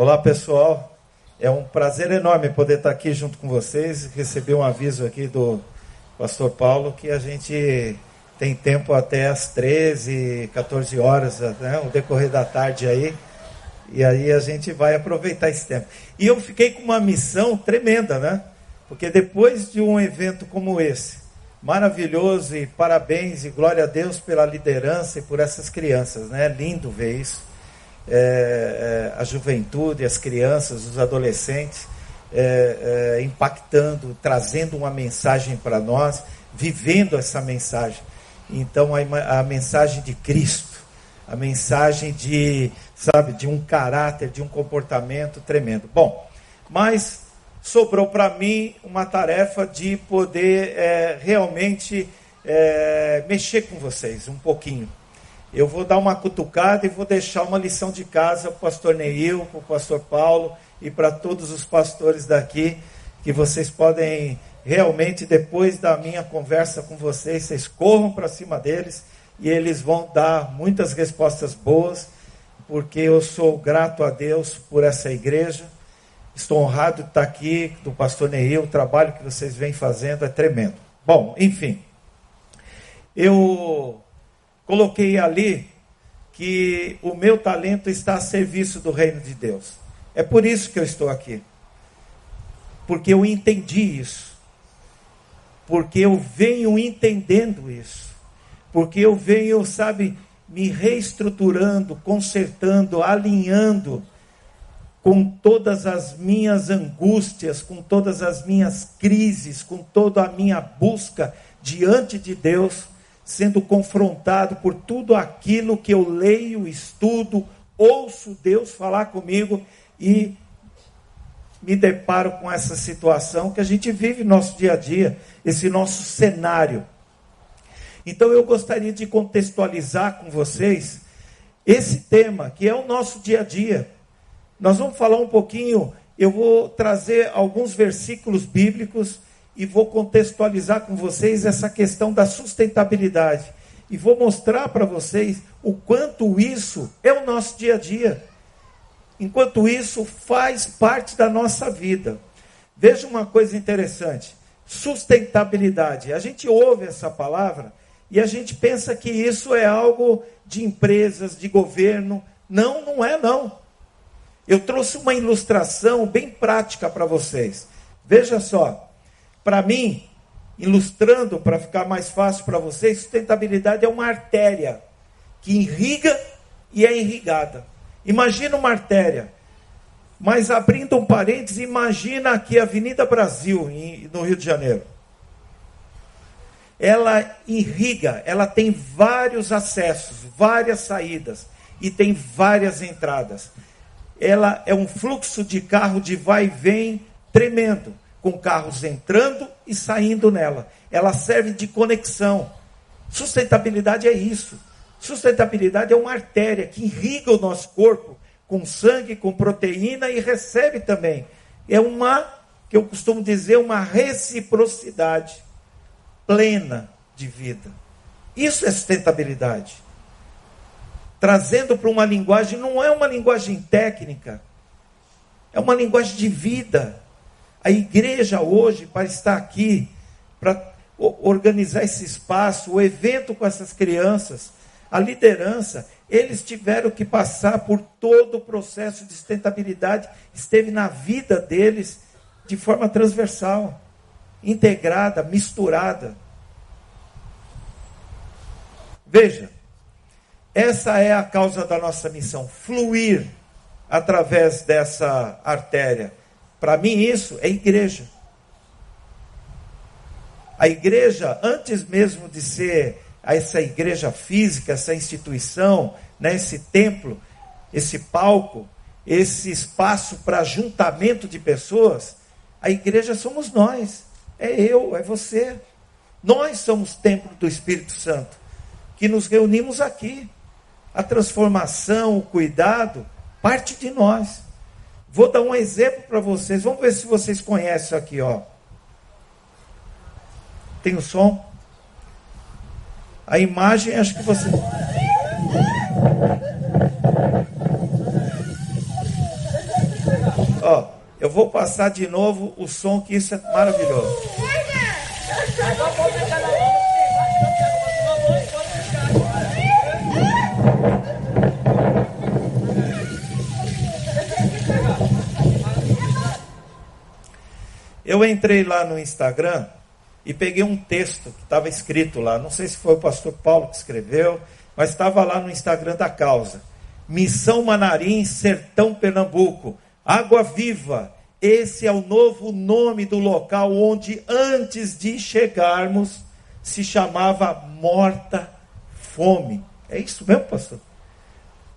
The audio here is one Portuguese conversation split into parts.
Olá, pessoal. É um prazer enorme poder estar aqui junto com vocês. Recebi um aviso aqui do pastor Paulo que a gente tem tempo até as 13, 14 horas, né, o decorrer da tarde aí. E aí a gente vai aproveitar esse tempo. E eu fiquei com uma missão tremenda, né? Porque depois de um evento como esse, maravilhoso e parabéns e glória a Deus pela liderança e por essas crianças, né? É lindo ver isso é, é, a juventude, as crianças, os adolescentes, é, é impactando, trazendo uma mensagem para nós, vivendo essa mensagem. Então, a, a mensagem de Cristo, a mensagem de, sabe, de um caráter, de um comportamento tremendo. Bom, mas sobrou para mim uma tarefa de poder é, realmente é, mexer com vocês um pouquinho eu vou dar uma cutucada e vou deixar uma lição de casa para o pastor Neil, para o pastor Paulo e para todos os pastores daqui, que vocês podem realmente, depois da minha conversa com vocês, vocês corram para cima deles e eles vão dar muitas respostas boas, porque eu sou grato a Deus por essa igreja. Estou honrado de estar aqui, do pastor Neil, o trabalho que vocês vêm fazendo é tremendo. Bom, enfim, eu coloquei ali que o meu talento está a serviço do reino de Deus. É por isso que eu estou aqui. Porque eu entendi isso. Porque eu venho entendendo isso. Porque eu venho, sabe, me reestruturando, consertando, alinhando com todas as minhas angústias, com todas as minhas crises, com toda a minha busca diante de Deus sendo confrontado por tudo aquilo que eu leio, estudo, ouço Deus falar comigo e me deparo com essa situação que a gente vive no nosso dia a dia, esse nosso cenário. Então eu gostaria de contextualizar com vocês esse tema, que é o nosso dia a dia. Nós vamos falar um pouquinho, eu vou trazer alguns versículos bíblicos e vou contextualizar com vocês essa questão da sustentabilidade. E vou mostrar para vocês o quanto isso é o nosso dia a dia. Enquanto isso faz parte da nossa vida. Veja uma coisa interessante: sustentabilidade. A gente ouve essa palavra e a gente pensa que isso é algo de empresas, de governo. Não, não é não. Eu trouxe uma ilustração bem prática para vocês. Veja só, para mim, ilustrando para ficar mais fácil para vocês, sustentabilidade é uma artéria que irriga e é irrigada. Imagina uma artéria. Mas abrindo um parênteses, imagina aqui a Avenida Brasil, no Rio de Janeiro. Ela irriga, ela tem vários acessos, várias saídas e tem várias entradas. Ela é um fluxo de carro de vai e vem tremendo com carros entrando e saindo nela. Ela serve de conexão. Sustentabilidade é isso. Sustentabilidade é uma artéria que irriga o nosso corpo com sangue, com proteína e recebe também. É uma, que eu costumo dizer, uma reciprocidade plena de vida. Isso é sustentabilidade. Trazendo para uma linguagem, não é uma linguagem técnica, é uma linguagem de vida a igreja hoje, para estar aqui, para organizar esse espaço, o evento com essas crianças, a liderança, eles tiveram que passar por todo o processo de sustentabilidade, esteve na vida deles de forma transversal, integrada, misturada. Veja, essa é a causa da nossa missão, fluir através dessa artéria para mim, isso é igreja. A igreja, antes mesmo de ser essa igreja física, essa instituição, né, esse templo, esse palco, esse espaço para juntamento de pessoas, a igreja somos nós. É eu, é você. Nós somos templo do Espírito Santo, que nos reunimos aqui. A transformação, o cuidado, parte de nós. Vou dar um exemplo para vocês. Vamos ver se vocês conhecem aqui, ó. Tem o som? A imagem, acho que você. Eu vou passar de novo o som, que isso é maravilhoso. Eu entrei lá no Instagram e peguei um texto que estava escrito lá. Não sei se foi o pastor Paulo que escreveu, mas estava lá no Instagram da causa. Missão Manarim, Sertão Pernambuco. Água Viva. Esse é o novo nome do local onde antes de chegarmos se chamava Morta Fome. É isso mesmo, pastor?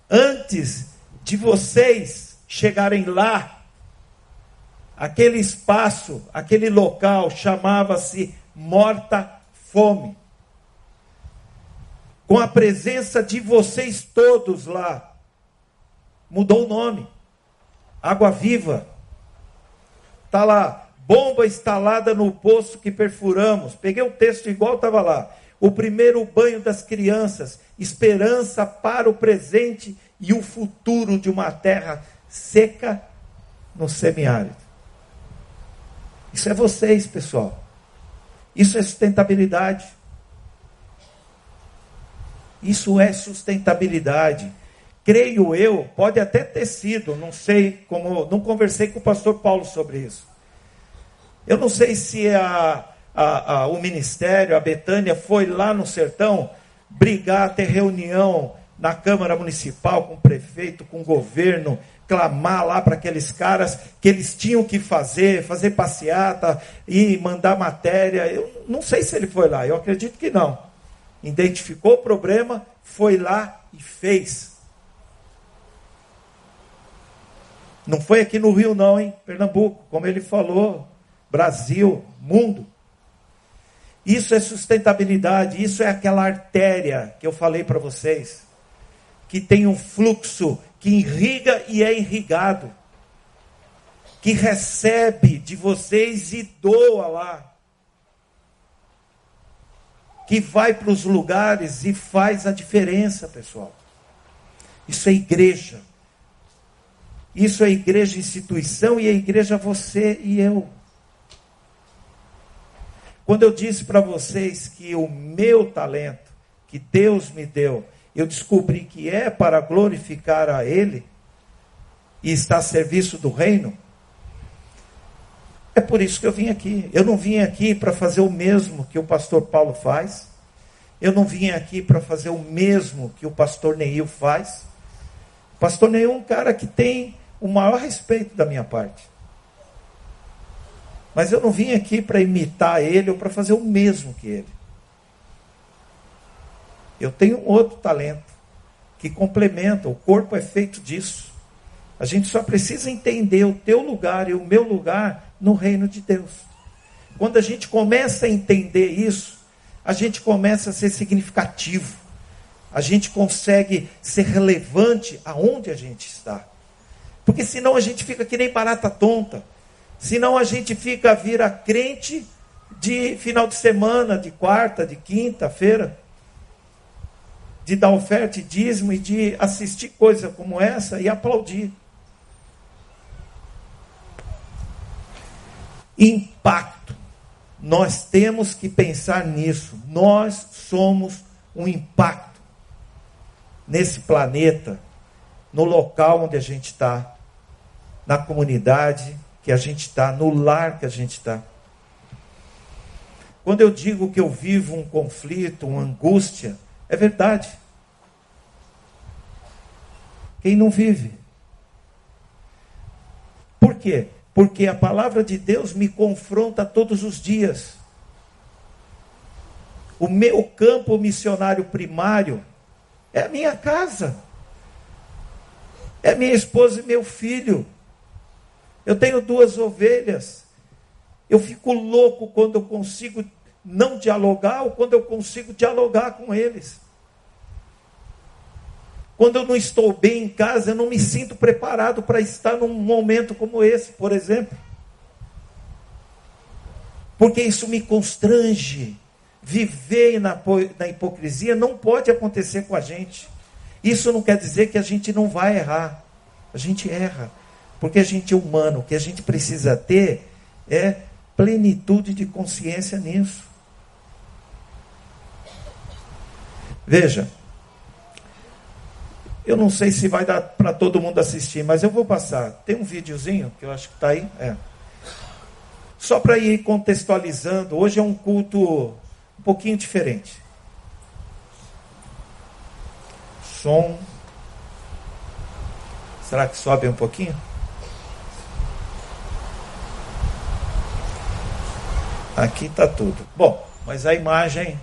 Antes de vocês chegarem lá, aquele espaço, aquele local chamava-se Morta Fome. Com a presença de vocês todos lá, mudou o nome. Água Viva. Está lá, bomba instalada no poço que perfuramos. Peguei o texto igual estava lá. O primeiro banho das crianças, esperança para o presente e o futuro de uma terra seca no semiárido. Isso é vocês, pessoal. Isso é sustentabilidade. Isso é sustentabilidade. Creio eu, pode até ter sido, não sei como, não conversei com o pastor Paulo sobre isso. Eu não sei se a, a, a, o ministério, a Betânia, foi lá no sertão brigar, ter reunião na Câmara Municipal com o prefeito, com o governo, clamar lá para aqueles caras que eles tinham que fazer, fazer passeata e mandar matéria. Eu não sei se ele foi lá, eu acredito que não. Identificou o problema, foi lá e fez. Não foi aqui no Rio, não, hein? Pernambuco, como ele falou, Brasil, mundo. Isso é sustentabilidade, isso é aquela artéria que eu falei para vocês, que tem um fluxo que irriga e é irrigado, que recebe de vocês e doa lá, que vai para os lugares e faz a diferença, pessoal. Isso é igreja. Isso é igreja instituição e é igreja você e eu. Quando eu disse para vocês que o meu talento, que Deus me deu, eu descobri que é para glorificar a Ele e está a serviço do reino, é por isso que eu vim aqui. Eu não vim aqui para fazer o mesmo que o pastor Paulo faz. Eu não vim aqui para fazer o mesmo que o pastor Neil faz. O pastor Neil é um cara que tem o maior respeito da minha parte. Mas eu não vim aqui para imitar ele ou para fazer o mesmo que ele. Eu tenho outro talento que complementa, o corpo é feito disso. A gente só precisa entender o teu lugar e o meu lugar no reino de Deus. Quando a gente começa a entender isso, a gente começa a ser significativo. A gente consegue ser relevante aonde a gente está. Porque senão a gente fica que nem barata tonta. Senão a gente fica vira crente de final de semana, de quarta, de quinta-feira de dar oferta e dízimo e de assistir coisa como essa e aplaudir. Impacto. Nós temos que pensar nisso. Nós somos um impacto nesse planeta, no local onde a gente está, na comunidade que a gente está, no lar que a gente está. Quando eu digo que eu vivo um conflito, uma angústia, é verdade. Quem não vive? Por quê? Porque a palavra de Deus me confronta todos os dias. O meu campo missionário primário é a minha casa. É minha esposa e meu filho. Eu tenho duas ovelhas. Eu fico louco quando eu consigo não dialogar ou quando eu consigo dialogar com eles. Quando eu não estou bem em casa, eu não me sinto preparado para estar num momento como esse, por exemplo. Porque isso me constrange. Viver na, na hipocrisia não pode acontecer com a gente. Isso não quer dizer que a gente não vai errar. A gente erra. Porque a gente é humano, o que a gente precisa ter é plenitude de consciência nisso. Veja, eu não sei se vai dar para todo mundo assistir, mas eu vou passar. Tem um videozinho que eu acho que está aí. É. Só para ir contextualizando, hoje é um culto um pouquinho diferente. Som. Será que sobe um pouquinho? Aqui está tudo. Bom, mas a imagem.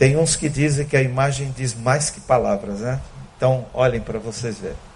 Tem uns que dizem que a imagem diz mais que palavras, né? Então, olhem para vocês verem.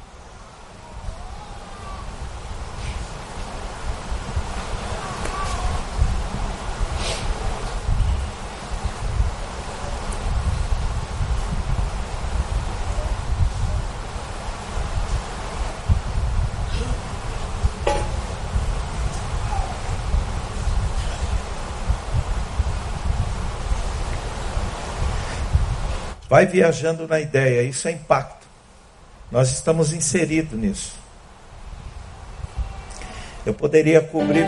Vai viajando na ideia, isso é impacto. Nós estamos inseridos nisso. Eu poderia cobrir.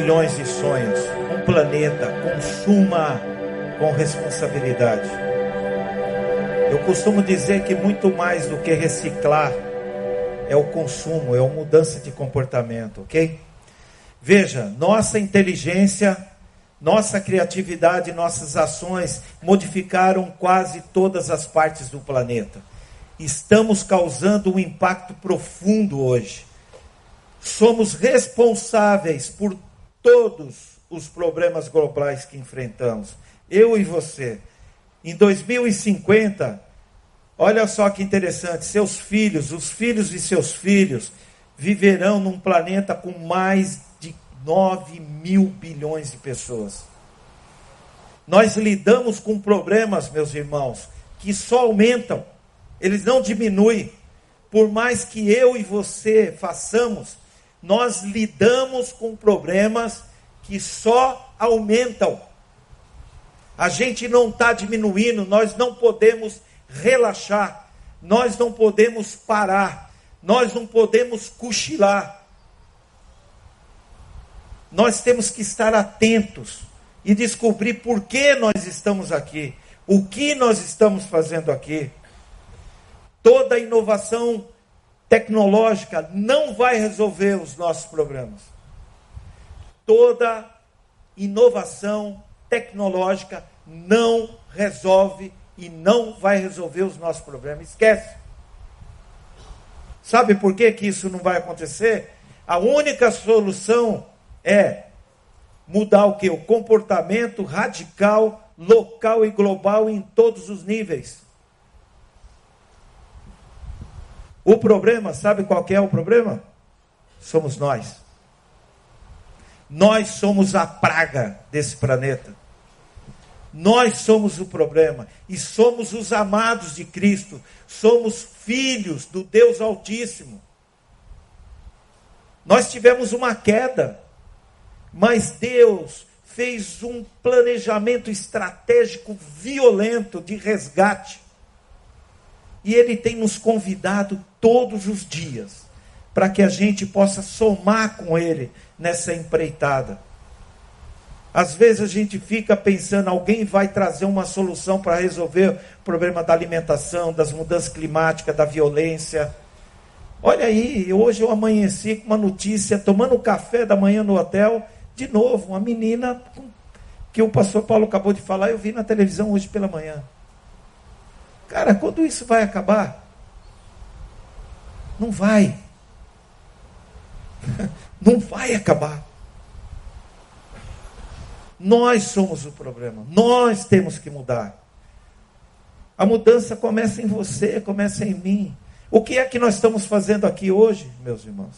Bilhões de sonhos. Um planeta consuma com responsabilidade. Eu costumo dizer que muito mais do que reciclar é o consumo, é a mudança de comportamento, ok? Veja, nossa inteligência, nossa criatividade, nossas ações modificaram quase todas as partes do planeta. Estamos causando um impacto profundo hoje. Somos responsáveis por todos os problemas globais que enfrentamos. Eu e você. Em 2050, olha só que interessante: seus filhos, os filhos de seus filhos, viverão num planeta com mais de 9 mil bilhões de pessoas. Nós lidamos com problemas, meus irmãos, que só aumentam, eles não diminuem. Por mais que eu e você façamos, nós lidamos com problemas que só aumentam. A gente não está diminuindo, nós não podemos relaxar, nós não podemos parar, nós não podemos cochilar. Nós temos que estar atentos e descobrir por que nós estamos aqui, o que nós estamos fazendo aqui. Toda inovação tecnológica não vai resolver os nossos problemas. Toda inovação tecnológica não resolve e não vai resolver os nossos problemas. Esquece. Sabe por que, que isso não vai acontecer? A única solução é mudar o que? O comportamento radical, local e global em todos os níveis. O problema, sabe qual é o problema? Somos nós. Nós somos a praga desse planeta. Nós somos o problema e somos os amados de Cristo, somos filhos do Deus Altíssimo. Nós tivemos uma queda, mas Deus fez um planejamento estratégico violento de resgate. E Ele tem nos convidado todos os dias para que a gente possa somar com Ele nessa empreitada. Às vezes a gente fica pensando, alguém vai trazer uma solução para resolver o problema da alimentação, das mudanças climáticas, da violência. Olha aí, hoje eu amanheci com uma notícia, tomando café da manhã no hotel, de novo, uma menina que o pastor Paulo acabou de falar, eu vi na televisão hoje pela manhã. Cara, quando isso vai acabar? Não vai. Não vai acabar. Nós somos o problema. Nós temos que mudar. A mudança começa em você, começa em mim. O que é que nós estamos fazendo aqui hoje, meus irmãos?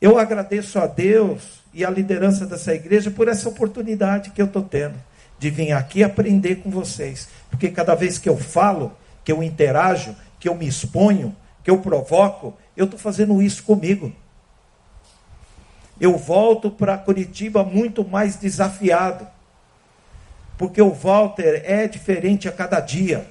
Eu agradeço a Deus e a liderança dessa igreja por essa oportunidade que eu estou tendo de vir aqui aprender com vocês. Porque cada vez que eu falo, que eu interajo, que eu me exponho, que eu provoco, eu estou fazendo isso comigo. Eu volto para Curitiba muito mais desafiado. Porque o Walter é diferente a cada dia.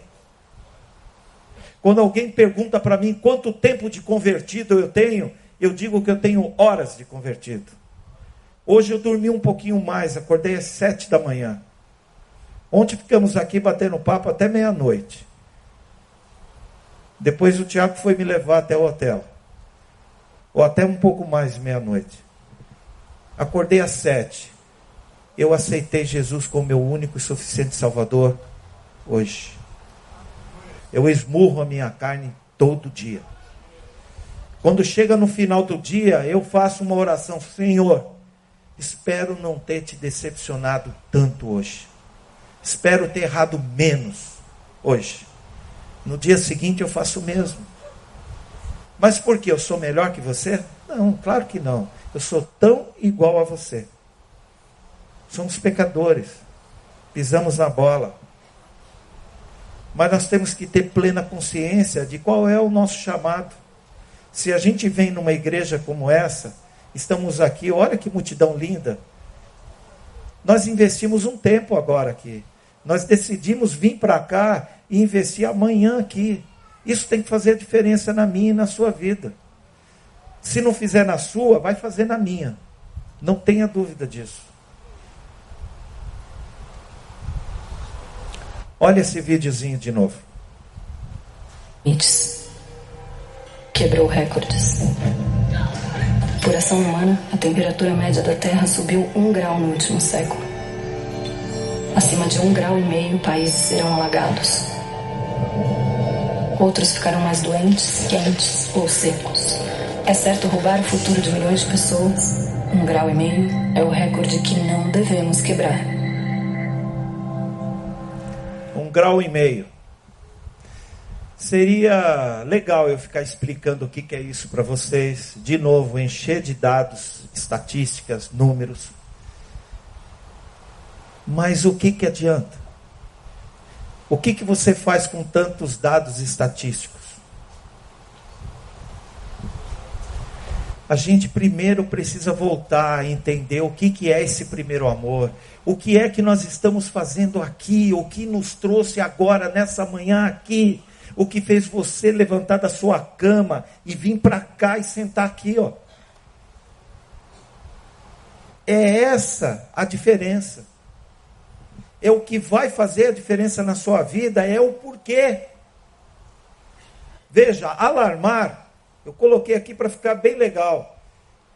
Quando alguém pergunta para mim quanto tempo de convertido eu tenho, eu digo que eu tenho horas de convertido. Hoje eu dormi um pouquinho mais, acordei às sete da manhã. Ontem ficamos aqui batendo papo até meia-noite. Depois o Tiago foi me levar até o hotel. Ou até um pouco mais meia-noite. Acordei às sete. Eu aceitei Jesus como meu único e suficiente Salvador hoje. Eu esmurro a minha carne todo dia. Quando chega no final do dia, eu faço uma oração: Senhor, espero não ter te decepcionado tanto hoje. Espero ter errado menos hoje. No dia seguinte eu faço o mesmo. Mas por que? Eu sou melhor que você? Não, claro que não. Eu sou tão igual a você. Somos pecadores. Pisamos na bola. Mas nós temos que ter plena consciência de qual é o nosso chamado. Se a gente vem numa igreja como essa, estamos aqui, olha que multidão linda. Nós investimos um tempo agora aqui. Nós decidimos vir para cá e investir amanhã aqui. Isso tem que fazer diferença na minha e na sua vida. Se não fizer na sua, vai fazer na minha. Não tenha dúvida disso. Olha esse videozinho de novo. Limites. Quebrou recordes. Por ação humana, a temperatura média da Terra subiu um grau no último século. Acima de um grau e meio, países serão alagados. Outros ficarão mais doentes, quentes ou secos. É certo roubar o futuro de milhões de pessoas. Um grau e meio é o recorde que não devemos quebrar. um grau e meio. Seria legal eu ficar explicando o que, que é isso para vocês, de novo, encher de dados, estatísticas, números. Mas o que, que adianta? O que, que você faz com tantos dados estatísticos? A gente primeiro precisa voltar a entender o que, que é esse primeiro amor, o que é que nós estamos fazendo aqui, o que nos trouxe agora, nessa manhã aqui, o que fez você levantar da sua cama e vir para cá e sentar aqui, ó. É essa a diferença. É o que vai fazer a diferença na sua vida, é o porquê. Veja, alarmar, eu coloquei aqui para ficar bem legal.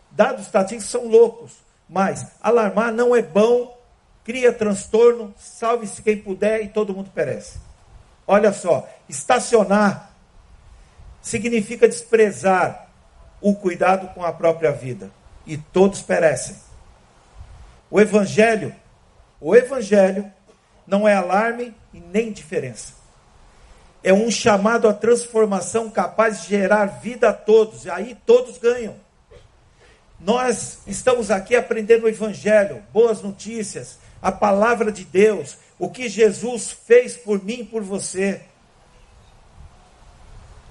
Dados estatísticos são loucos, mas alarmar não é bom cria transtorno, salve-se quem puder e todo mundo perece. Olha só, estacionar significa desprezar o cuidado com a própria vida e todos perecem. O evangelho, o evangelho não é alarme e nem diferença. É um chamado à transformação capaz de gerar vida a todos, e aí todos ganham. Nós estamos aqui aprendendo o evangelho, boas notícias, a palavra de Deus, o que Jesus fez por mim e por você,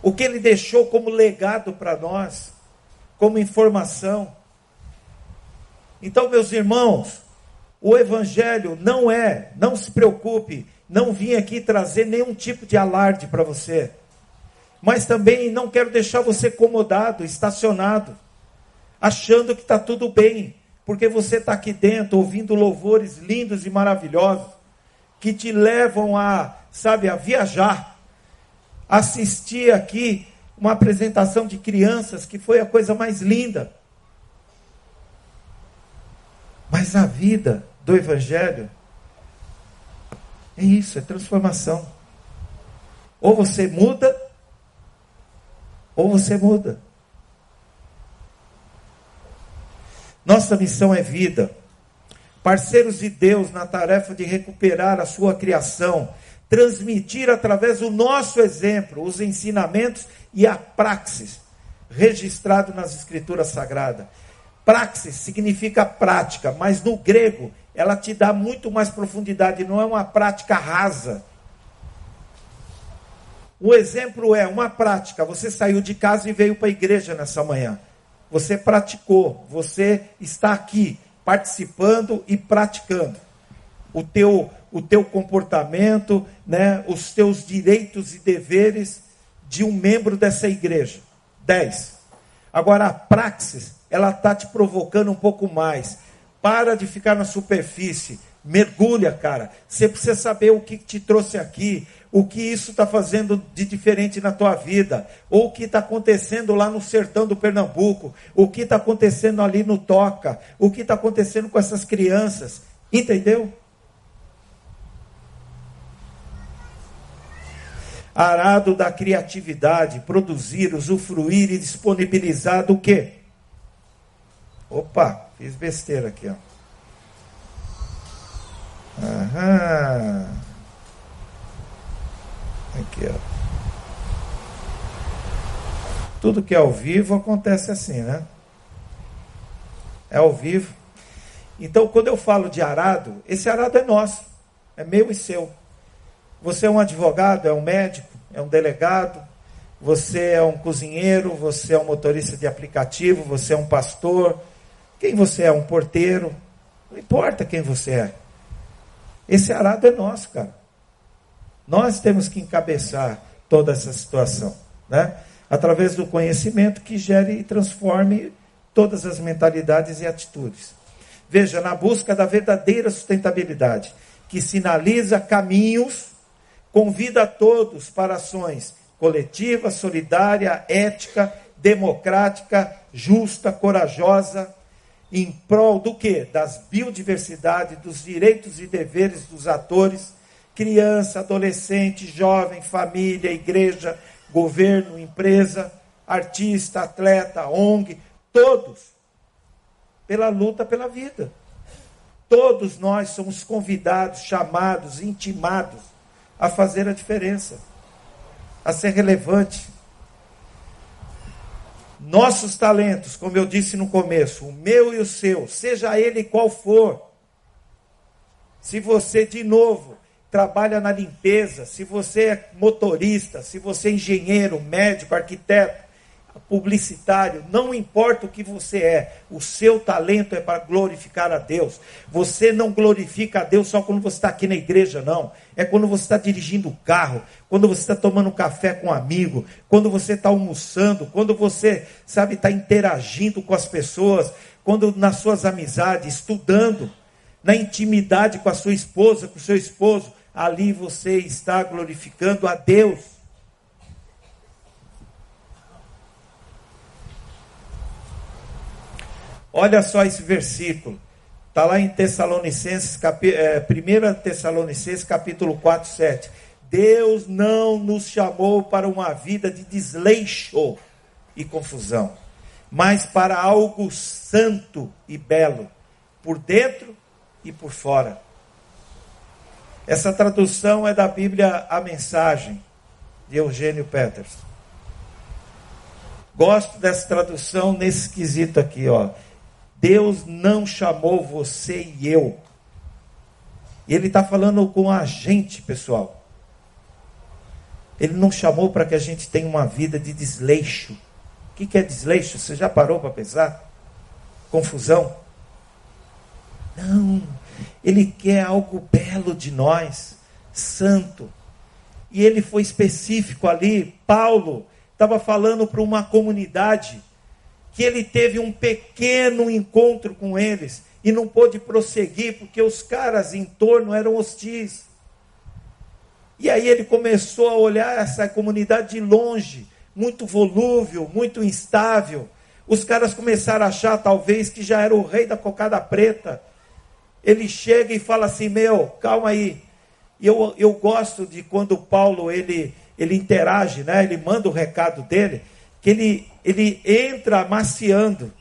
o que ele deixou como legado para nós, como informação. Então, meus irmãos, o Evangelho não é, não se preocupe, não vim aqui trazer nenhum tipo de alarde para você, mas também não quero deixar você acomodado, estacionado, achando que está tudo bem porque você está aqui dentro ouvindo louvores lindos e maravilhosos que te levam a, sabe, a viajar. Assistir aqui uma apresentação de crianças que foi a coisa mais linda. Mas a vida do Evangelho é isso, é transformação. Ou você muda, ou você muda. Nossa missão é vida. parceiros de Deus na tarefa de recuperar a sua criação, transmitir através do nosso exemplo os ensinamentos e a praxis registrado nas escrituras sagradas. Praxis significa prática, mas no grego ela te dá muito mais profundidade, não é uma prática rasa. O exemplo é uma prática. Você saiu de casa e veio para a igreja nessa manhã. Você praticou, você está aqui participando e praticando. O teu, o teu comportamento, né, os teus direitos e deveres de um membro dessa igreja. 10. Agora a praxis, ela está te provocando um pouco mais. Para de ficar na superfície. Mergulha, cara. Você precisa saber o que te trouxe aqui, o que isso está fazendo de diferente na tua vida, ou o que está acontecendo lá no sertão do Pernambuco, o que está acontecendo ali no Toca, o que está acontecendo com essas crianças. Entendeu? Arado da criatividade, produzir, usufruir e disponibilizar do quê? Opa, fiz besteira aqui, ó. Aham. Aqui, ó. Tudo que é ao vivo acontece assim, né? É ao vivo. Então, quando eu falo de arado, esse arado é nosso, é meu e seu. Você é um advogado, é um médico, é um delegado, você é um cozinheiro, você é um motorista de aplicativo, você é um pastor, quem você é, um porteiro, não importa quem você é. Esse arado é nosso, cara. Nós temos que encabeçar toda essa situação, né? Através do conhecimento que gere e transforme todas as mentalidades e atitudes. Veja, na busca da verdadeira sustentabilidade, que sinaliza caminhos, convida a todos para ações coletiva, solidária, ética, democrática, justa, corajosa, em prol do que? Das biodiversidade, dos direitos e deveres dos atores criança, adolescente, jovem, família, igreja, governo, empresa, artista, atleta, ONG, todos, pela luta pela vida. Todos nós somos convidados, chamados, intimados a fazer a diferença, a ser relevante. Nossos talentos, como eu disse no começo, o meu e o seu, seja ele qual for. Se você, de novo, trabalha na limpeza, se você é motorista, se você é engenheiro, médico, arquiteto, publicitário, não importa o que você é, o seu talento é para glorificar a Deus. Você não glorifica a Deus só quando você está aqui na igreja, não. É quando você está dirigindo o carro, quando você está tomando café com um amigo, quando você está almoçando, quando você, sabe, está interagindo com as pessoas, quando nas suas amizades, estudando, na intimidade com a sua esposa, com o seu esposo ali você está glorificando a Deus. Olha só esse versículo. Está lá em Tessalonicenses, capi, é, 1 Tessalonicenses capítulo 4, 7. Deus não nos chamou para uma vida de desleixo e confusão, mas para algo santo e belo, por dentro e por fora. Essa tradução é da Bíblia A Mensagem, de Eugênio Peters. Gosto dessa tradução nesse quesito aqui, ó. Deus não chamou você e eu. Ele está falando com a gente, pessoal. Ele não chamou para que a gente tenha uma vida de desleixo. O que, é desleixo? Você já parou para pensar? Confusão? Não. Ele quer algo belo de nós, santo. E ele foi específico ali. Paulo estava falando para uma comunidade que ele teve um pequeno encontro com eles e não pôde prosseguir porque os caras em torno eram hostis. E aí ele começou a olhar essa comunidade de longe, muito volúvel, muito instável. Os caras começaram a achar talvez que já era o rei da cocada preta ele chega e fala assim: Meu, calma aí. E eu, eu gosto de quando Paulo ele, ele interage, né? ele manda o recado dele, que ele, ele entra amaciando.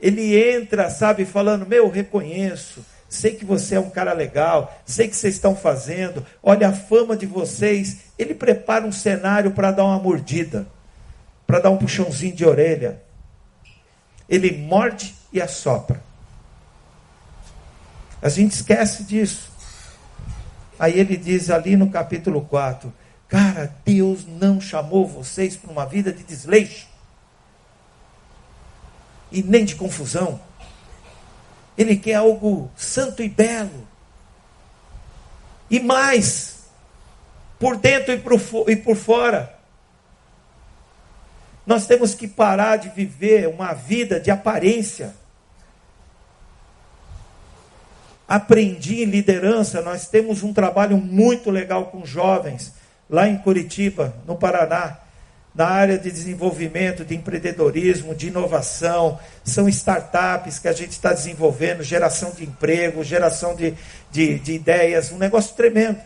Ele entra, sabe, falando: Meu, reconheço, sei que você é um cara legal, sei que vocês estão fazendo, olha a fama de vocês. Ele prepara um cenário para dar uma mordida, para dar um puxãozinho de orelha. Ele morde e assopra. A gente esquece disso. Aí ele diz ali no capítulo 4: Cara, Deus não chamou vocês para uma vida de desleixo e nem de confusão. Ele quer algo santo e belo. E mais, por dentro e por, fora. Nós temos que parar de viver uma vida de aparência. Aprendi em liderança, nós temos um trabalho muito legal com jovens, lá em Curitiba, no Paraná na área de desenvolvimento, de empreendedorismo, de inovação, são startups que a gente está desenvolvendo, geração de emprego, geração de, de, de ideias, um negócio tremendo.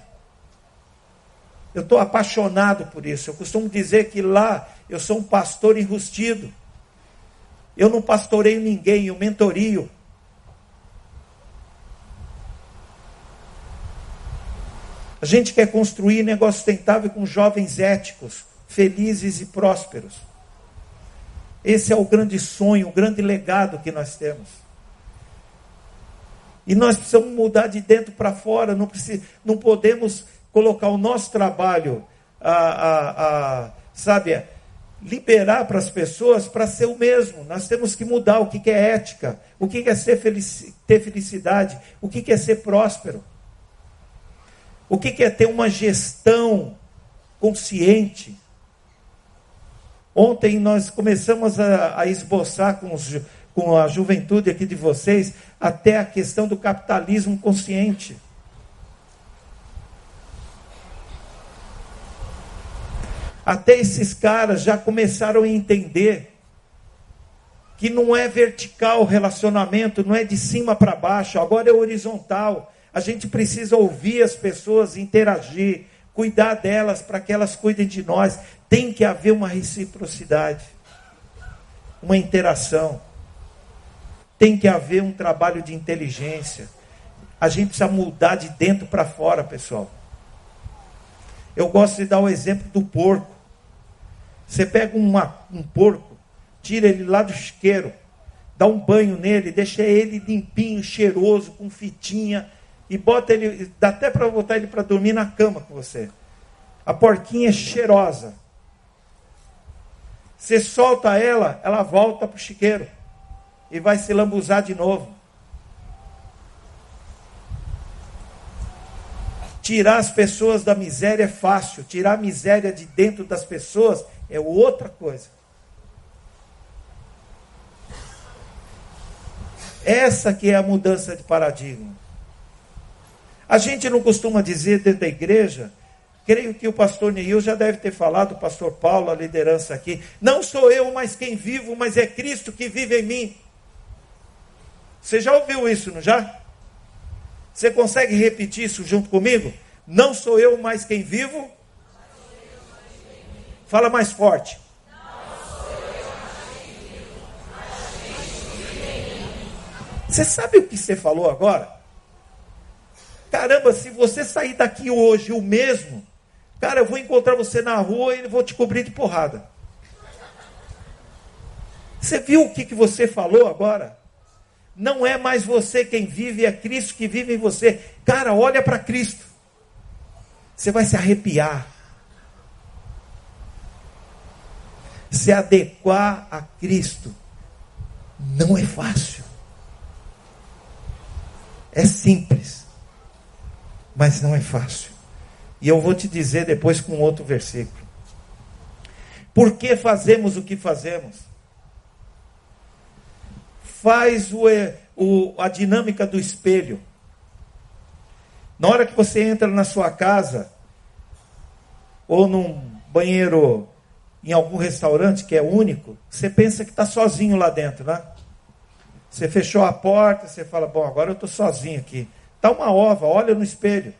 Eu estou apaixonado por isso. Eu costumo dizer que lá eu sou um pastor enrustido. Eu não pastoreio ninguém, eu mentorio. A gente quer construir negócio sustentável com jovens éticos, felizes e prósperos. Esse é o grande sonho, o grande legado que nós temos. E nós precisamos mudar de dentro para fora, não, precis, não podemos colocar o nosso trabalho, a, a, a sabe, liberar para as pessoas para ser o mesmo. Nós temos que mudar o que, que é ética, o que, que é ser felici ter felicidade, o que, que é ser próspero, o que, é ter uma gestão consciente. Ontem nós começamos a, a esboçar com, os, com a juventude aqui de vocês até a questão do capitalismo consciente. Até esses caras já começaram a entender que não é vertical o relacionamento, não é de cima para baixo, agora é horizontal. A gente precisa ouvir as pessoas, interagir, cuidar delas para que elas cuidem de nós. Tem que haver uma reciprocidade, uma interação. Tem que haver um trabalho de inteligência. A gente precisa mudar de dentro para fora, pessoal. Eu gosto de dar o exemplo do porco. Você pega uma, um porco, tira ele lá do chiqueiro, dá um banho nele, deixa ele limpinho, cheiroso, com fitinha e bota ele, dá até para botar ele para dormir na cama com você. A porquinha é cheirosa. Você solta ela, ela volta para o chiqueiro e vai se lambuzar de novo. Tirar as pessoas da miséria é fácil, tirar a miséria de dentro das pessoas é outra coisa. Essa que é a mudança de paradigma. A gente não costuma dizer dentro da igreja, creio que o pastor Neil já deve ter falado, o pastor Paulo, a liderança aqui, não sou eu mais quem vivo, mas é Cristo que vive em mim. Você já ouviu isso, não já? Você consegue repetir isso junto comigo? Não sou eu mais quem vivo? Fala mais forte. Você sabe o que você falou agora? Caramba, se você sair daqui hoje o mesmo, cara, eu vou encontrar você na rua e vou te cobrir de porrada. Você viu o que, que você falou agora? Não é mais você quem vive, é Cristo que vive em você. Cara, olha para Cristo. Você vai se arrepiar. Se adequar a Cristo não é fácil. É simples mas não é fácil. E eu vou te dizer depois com outro versículo. Por que fazemos o que fazemos? Faz o, o, a dinâmica do espelho. Na hora que você entra na sua casa, ou num banheiro em algum restaurante que é único, você pensa que está sozinho lá dentro, né? Você fechou a porta, você fala, bom, agora eu estou sozinho aqui. Está uma ova, olha no espelho.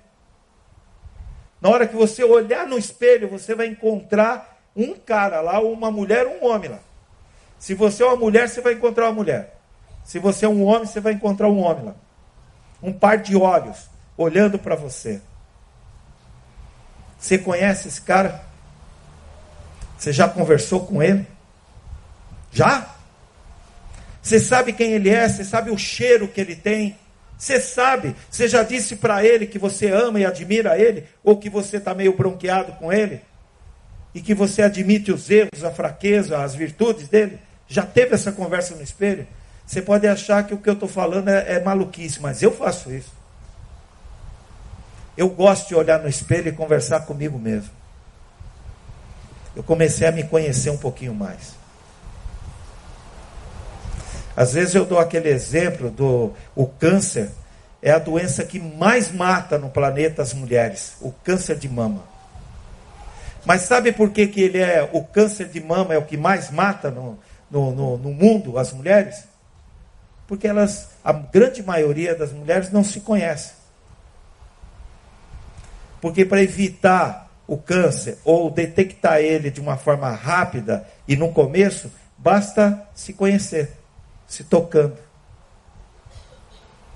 Na hora que você olhar no espelho, você vai encontrar um cara lá, uma mulher, um homem lá. Se você é uma mulher, você vai encontrar uma mulher. Se você é um homem, você vai encontrar um homem lá. um par de olhos olhando para você. Você conhece esse cara? Você já conversou com ele? Já? Você sabe quem ele é? Você sabe o cheiro que ele tem? Você sabe? Você já disse para ele que você ama e admira ele? Ou que você está meio bronqueado com ele? E que você admite os erros, a fraqueza, as virtudes dele? Já teve essa conversa no espelho? Você pode achar que o que eu estou falando é, é maluquice, mas eu faço isso. Eu gosto de olhar no espelho e conversar comigo mesmo. Eu comecei a me conhecer um pouquinho mais. Às vezes eu dou aquele exemplo do o câncer é a doença que mais mata no planeta as mulheres, o câncer de mama. Mas sabe por que, que ele é o câncer de mama é o que mais mata no, no, no, no mundo as mulheres? Porque elas, a grande maioria das mulheres não se conhece. Porque para evitar o câncer ou detectar ele de uma forma rápida e no começo, basta se conhecer, se tocando.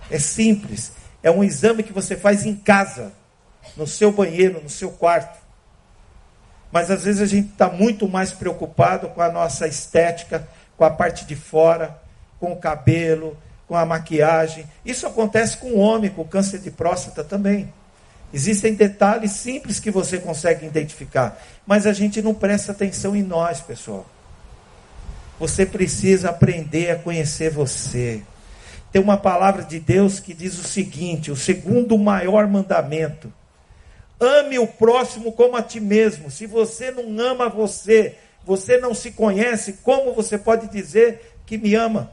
É simples. É um exame que você faz em casa, no seu banheiro, no seu quarto. Mas às vezes a gente está muito mais preocupado com a nossa estética, com a parte de fora, com o cabelo, com a maquiagem. Isso acontece com o homem, com o câncer de próstata também. Existem detalhes simples que você consegue identificar, mas a gente não presta atenção em nós, pessoal. Você precisa aprender a conhecer você. Tem uma palavra de Deus que diz o seguinte: o segundo maior mandamento. Ame o próximo como a ti mesmo. Se você não ama você, você não se conhece, como você pode dizer que me ama?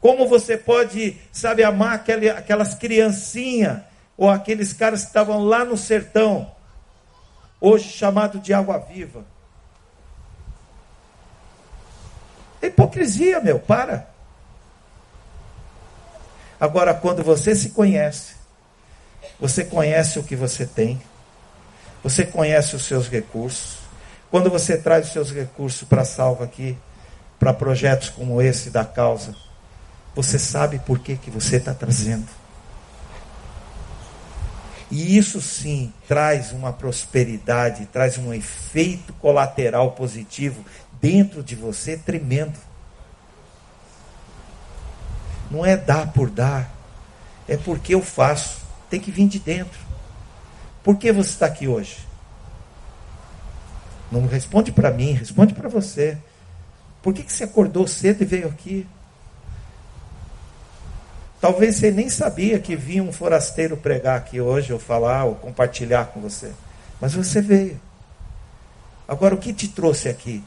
Como você pode, sabe, amar aquele, aquelas criancinhas ou aqueles caras que estavam lá no sertão, hoje chamado de água viva? É hipocrisia, meu, para. Agora, quando você se conhece, você conhece o que você tem, você conhece os seus recursos. Quando você traz os seus recursos para a salva aqui, para projetos como esse da causa, você sabe por que, que você está trazendo. E isso sim traz uma prosperidade, traz um efeito colateral positivo dentro de você tremendo. Não é dar por dar, é porque eu faço. Tem que vir de dentro. Por que você está aqui hoje? Não responde para mim, responde para você. Por que, que você acordou cedo e veio aqui? Talvez você nem sabia que vinha um forasteiro pregar aqui hoje, ou falar, ou compartilhar com você. Mas você veio. Agora, o que te trouxe aqui?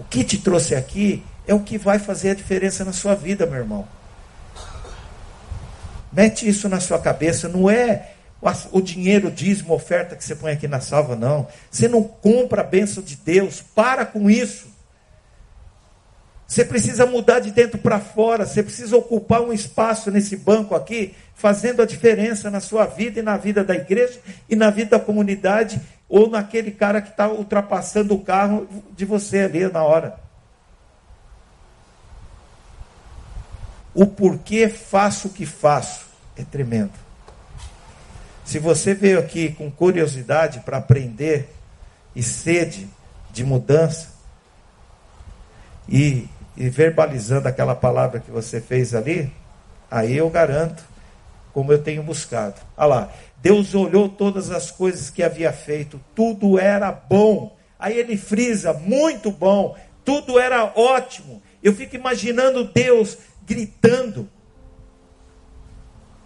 O que te trouxe aqui é o que vai fazer a diferença na sua vida, meu irmão. Mete isso na sua cabeça. Não é o dinheiro, dízimo, oferta que você põe aqui na salva, não. Você não compra a bênção de Deus. Para com isso. Você precisa mudar de dentro para fora, você precisa ocupar um espaço nesse banco aqui, fazendo a diferença na sua vida e na vida da igreja e na vida da comunidade, ou naquele cara que está ultrapassando o carro de você ali na hora. O porquê faço o que faço é tremendo. Se você veio aqui com curiosidade para aprender e sede de mudança, e e verbalizando aquela palavra que você fez ali, aí eu garanto, como eu tenho buscado. Olha lá, Deus olhou todas as coisas que havia feito, tudo era bom. Aí ele frisa, muito bom, tudo era ótimo. Eu fico imaginando Deus gritando.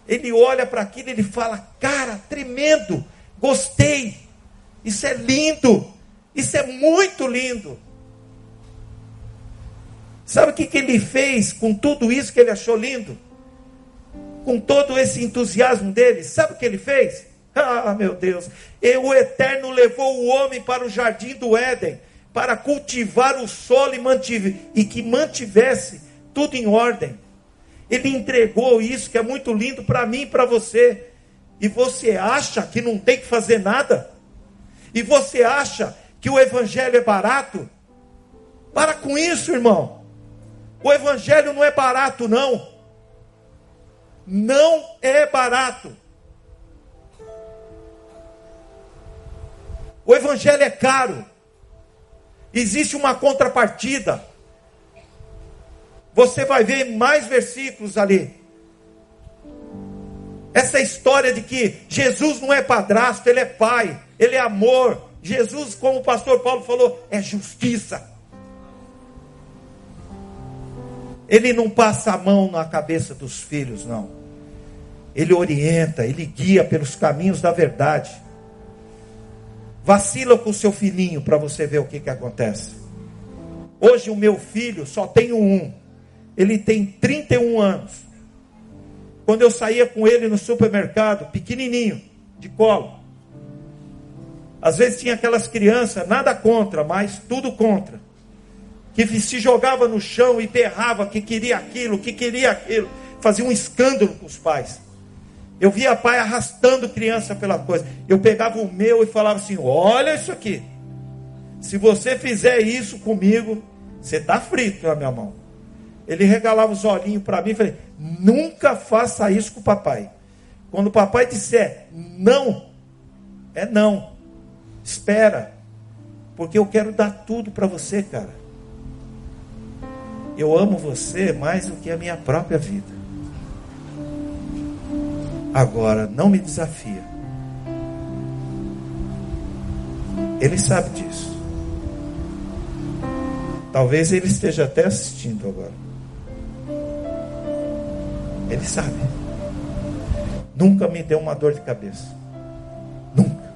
Ele olha para aquilo e ele fala: Cara, tremendo, gostei, isso é lindo, isso é muito lindo. Sabe o que, que ele fez com tudo isso que ele achou lindo? Com todo esse entusiasmo dele? Sabe o que ele fez? Ah, meu Deus! E o Eterno levou o homem para o jardim do Éden para cultivar o solo e, mantive, e que mantivesse tudo em ordem. Ele entregou isso que é muito lindo para mim e para você. E você acha que não tem que fazer nada? E você acha que o evangelho é barato? Para com isso, irmão. O evangelho não é barato, não. Não é barato. O evangelho é caro. Existe uma contrapartida. Você vai ver mais versículos ali. Essa história de que Jesus não é padrasto, ele é pai, ele é amor. Jesus, como o pastor Paulo falou, é justiça. Ele não passa a mão na cabeça dos filhos, não. Ele orienta, ele guia pelos caminhos da verdade. Vacila com o seu filhinho para você ver o que, que acontece. Hoje o meu filho só tem um. Ele tem 31 anos. Quando eu saía com ele no supermercado, pequenininho, de colo. Às vezes tinha aquelas crianças, nada contra, mas tudo contra. Que se jogava no chão e berrava que queria aquilo, que queria aquilo. Fazia um escândalo com os pais. Eu via pai arrastando criança pela coisa. Eu pegava o meu e falava assim: Olha isso aqui. Se você fizer isso comigo, você está frito na minha mão. Ele regalava os olhinhos para mim e falei: Nunca faça isso com o papai. Quando o papai disser não, é não. Espera. Porque eu quero dar tudo para você, cara. Eu amo você mais do que a minha própria vida. Agora, não me desafia. Ele sabe disso. Talvez ele esteja até assistindo agora. Ele sabe. Nunca me deu uma dor de cabeça. Nunca.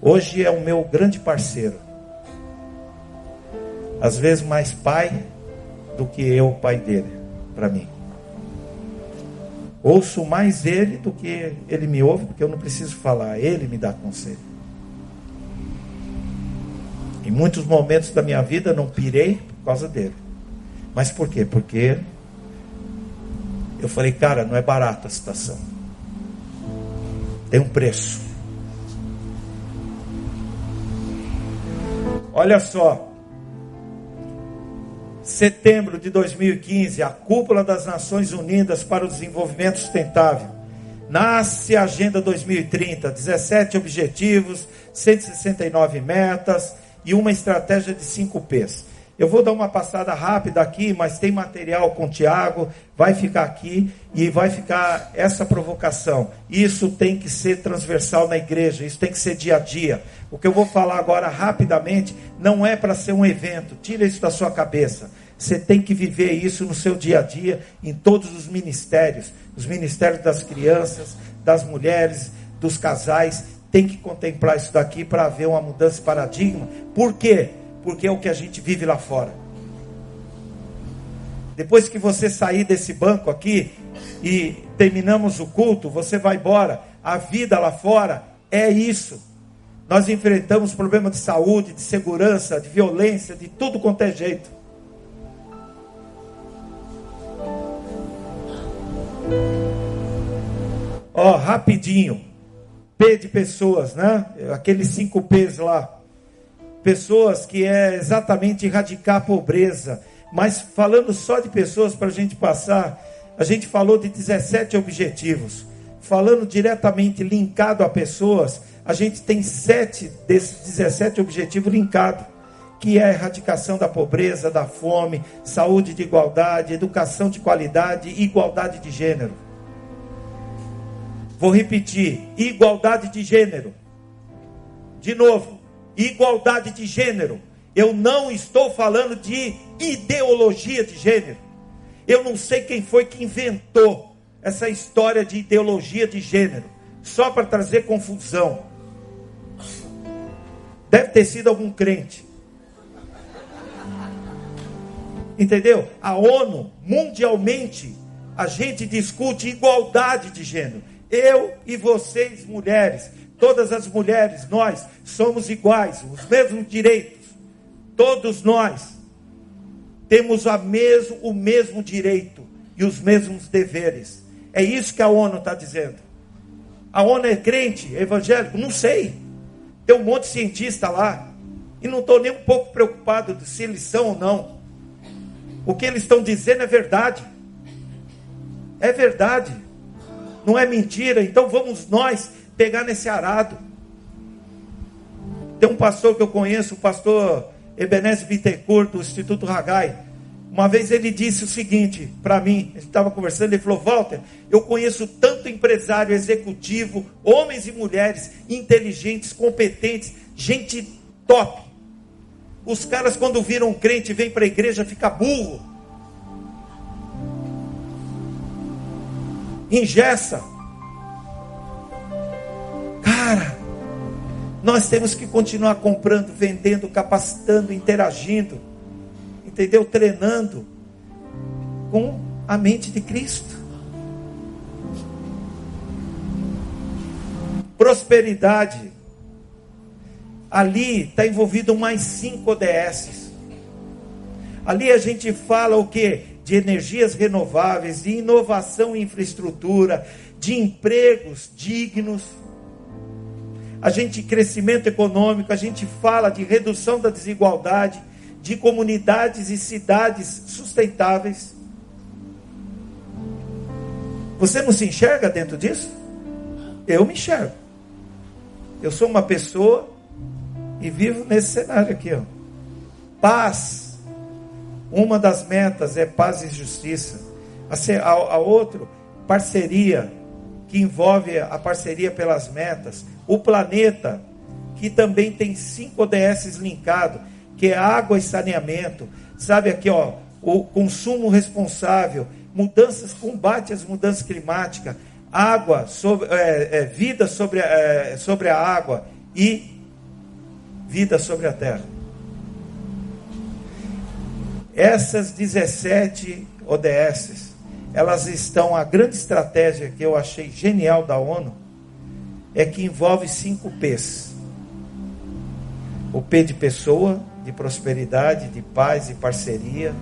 Hoje é o meu grande parceiro. Às vezes mais pai do que eu, pai dele, para mim. Ouço mais ele do que ele me ouve, porque eu não preciso falar, ele me dá conselho. Em muitos momentos da minha vida não pirei por causa dele. Mas por quê? Porque eu falei, cara, não é barata a situação. Tem um preço. Olha só, setembro de 2015, a Cúpula das Nações Unidas para o Desenvolvimento Sustentável. Nasce a Agenda 2030, 17 objetivos, 169 metas e uma estratégia de 5 P's. Eu vou dar uma passada rápida aqui, mas tem material com Tiago, vai ficar aqui e vai ficar essa provocação. Isso tem que ser transversal na igreja, isso tem que ser dia a dia. O que eu vou falar agora rapidamente não é para ser um evento, tira isso da sua cabeça. Você tem que viver isso no seu dia a dia, em todos os ministérios os ministérios das crianças, das mulheres, dos casais. Tem que contemplar isso daqui para haver uma mudança de paradigma. Por quê? Porque é o que a gente vive lá fora. Depois que você sair desse banco aqui e terminamos o culto, você vai embora. A vida lá fora é isso. Nós enfrentamos problemas de saúde, de segurança, de violência, de tudo quanto é jeito. Ó, rapidinho. P de pessoas, né? Aqueles cinco P's lá. Pessoas que é exatamente erradicar a pobreza. Mas falando só de pessoas para a gente passar, a gente falou de 17 objetivos. Falando diretamente linkado a pessoas, a gente tem sete desses 17 objetivos linkados que é a erradicação da pobreza, da fome, saúde de igualdade, educação de qualidade igualdade de gênero. Vou repetir: igualdade de gênero. De novo, igualdade de gênero. Eu não estou falando de ideologia de gênero. Eu não sei quem foi que inventou essa história de ideologia de gênero, só para trazer confusão. Deve ter sido algum crente. Entendeu? A ONU, mundialmente, a gente discute igualdade de gênero. Eu e vocês, mulheres, todas as mulheres, nós somos iguais, os mesmos direitos. Todos nós temos a mesmo, o mesmo direito e os mesmos deveres. É isso que a ONU está dizendo. A ONU é crente, é evangélico? Não sei. Tem um monte de cientista lá. E não estou nem um pouco preocupado de se eles são ou não. O que eles estão dizendo é verdade. É verdade. Não é mentira. Então vamos nós pegar nesse arado. Tem um pastor que eu conheço, o pastor Ebenezer Bittencourt, do Instituto Ragai. Uma vez ele disse o seguinte para mim, gente estava conversando, ele falou: Walter, eu conheço tanto empresário executivo, homens e mulheres inteligentes, competentes, gente top. Os caras, quando viram um crente, vêm para a igreja, fica burro. Ingessa. Cara, nós temos que continuar comprando, vendendo, capacitando, interagindo entendeu? Treinando com a mente de Cristo. Prosperidade. Ali está envolvido mais cinco ODS. Ali a gente fala o que? De energias renováveis, de inovação em infraestrutura, de empregos dignos. A gente crescimento econômico, a gente fala de redução da desigualdade, de comunidades e cidades sustentáveis. Você não se enxerga dentro disso? Eu me enxergo. Eu sou uma pessoa e vivo nesse cenário aqui, ó. Paz. Uma das metas é paz e justiça. A, a, a outro, parceria, que envolve a parceria pelas metas. O planeta, que também tem cinco ODS linkados que é água e saneamento. Sabe aqui, ó, o consumo responsável, mudanças, combate às mudanças climáticas, água, sobre, é, é, vida sobre, é, sobre a água e vida sobre a terra. Essas 17 ODS, elas estão, a grande estratégia que eu achei genial da ONU, é que envolve cinco P's. O P de pessoa, de prosperidade, de paz, de parceria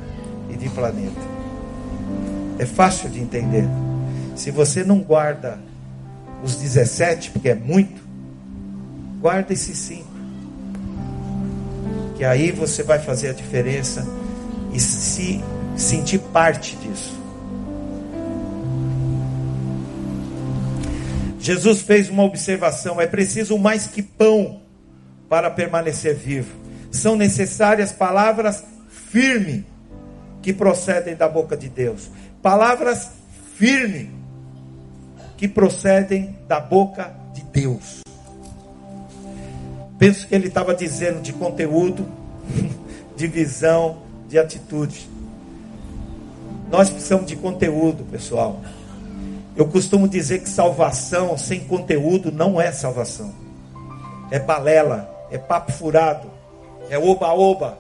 e de planeta. É fácil de entender. Se você não guarda os 17, porque é muito, guarda esses 5. Que aí você vai fazer a diferença e se sentir parte disso. Jesus fez uma observação: é preciso mais que pão para permanecer vivo são necessárias palavras firmes que procedem da boca de Deus. Palavras firmes que procedem da boca de Deus. Penso que ele estava dizendo de conteúdo, de visão, de atitude. Nós precisamos de conteúdo, pessoal. Eu costumo dizer que salvação sem conteúdo não é salvação. É balela, é papo furado, é oba-oba.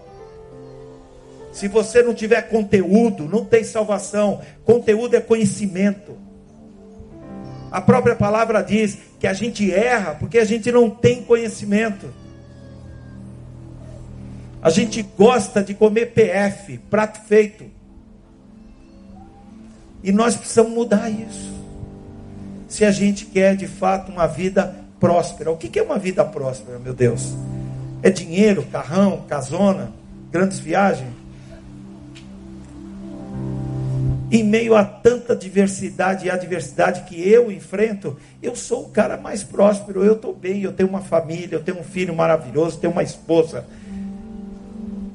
Se você não tiver conteúdo, não tem salvação. Conteúdo é conhecimento. A própria palavra diz que a gente erra porque a gente não tem conhecimento. A gente gosta de comer PF, prato feito. E nós precisamos mudar isso. Se a gente quer de fato uma vida próspera. O que é uma vida próspera, meu Deus? É dinheiro, carrão, casona, grandes viagens. Em meio a tanta diversidade e adversidade que eu enfrento, eu sou o cara mais próspero, eu estou bem, eu tenho uma família, eu tenho um filho maravilhoso, tenho uma esposa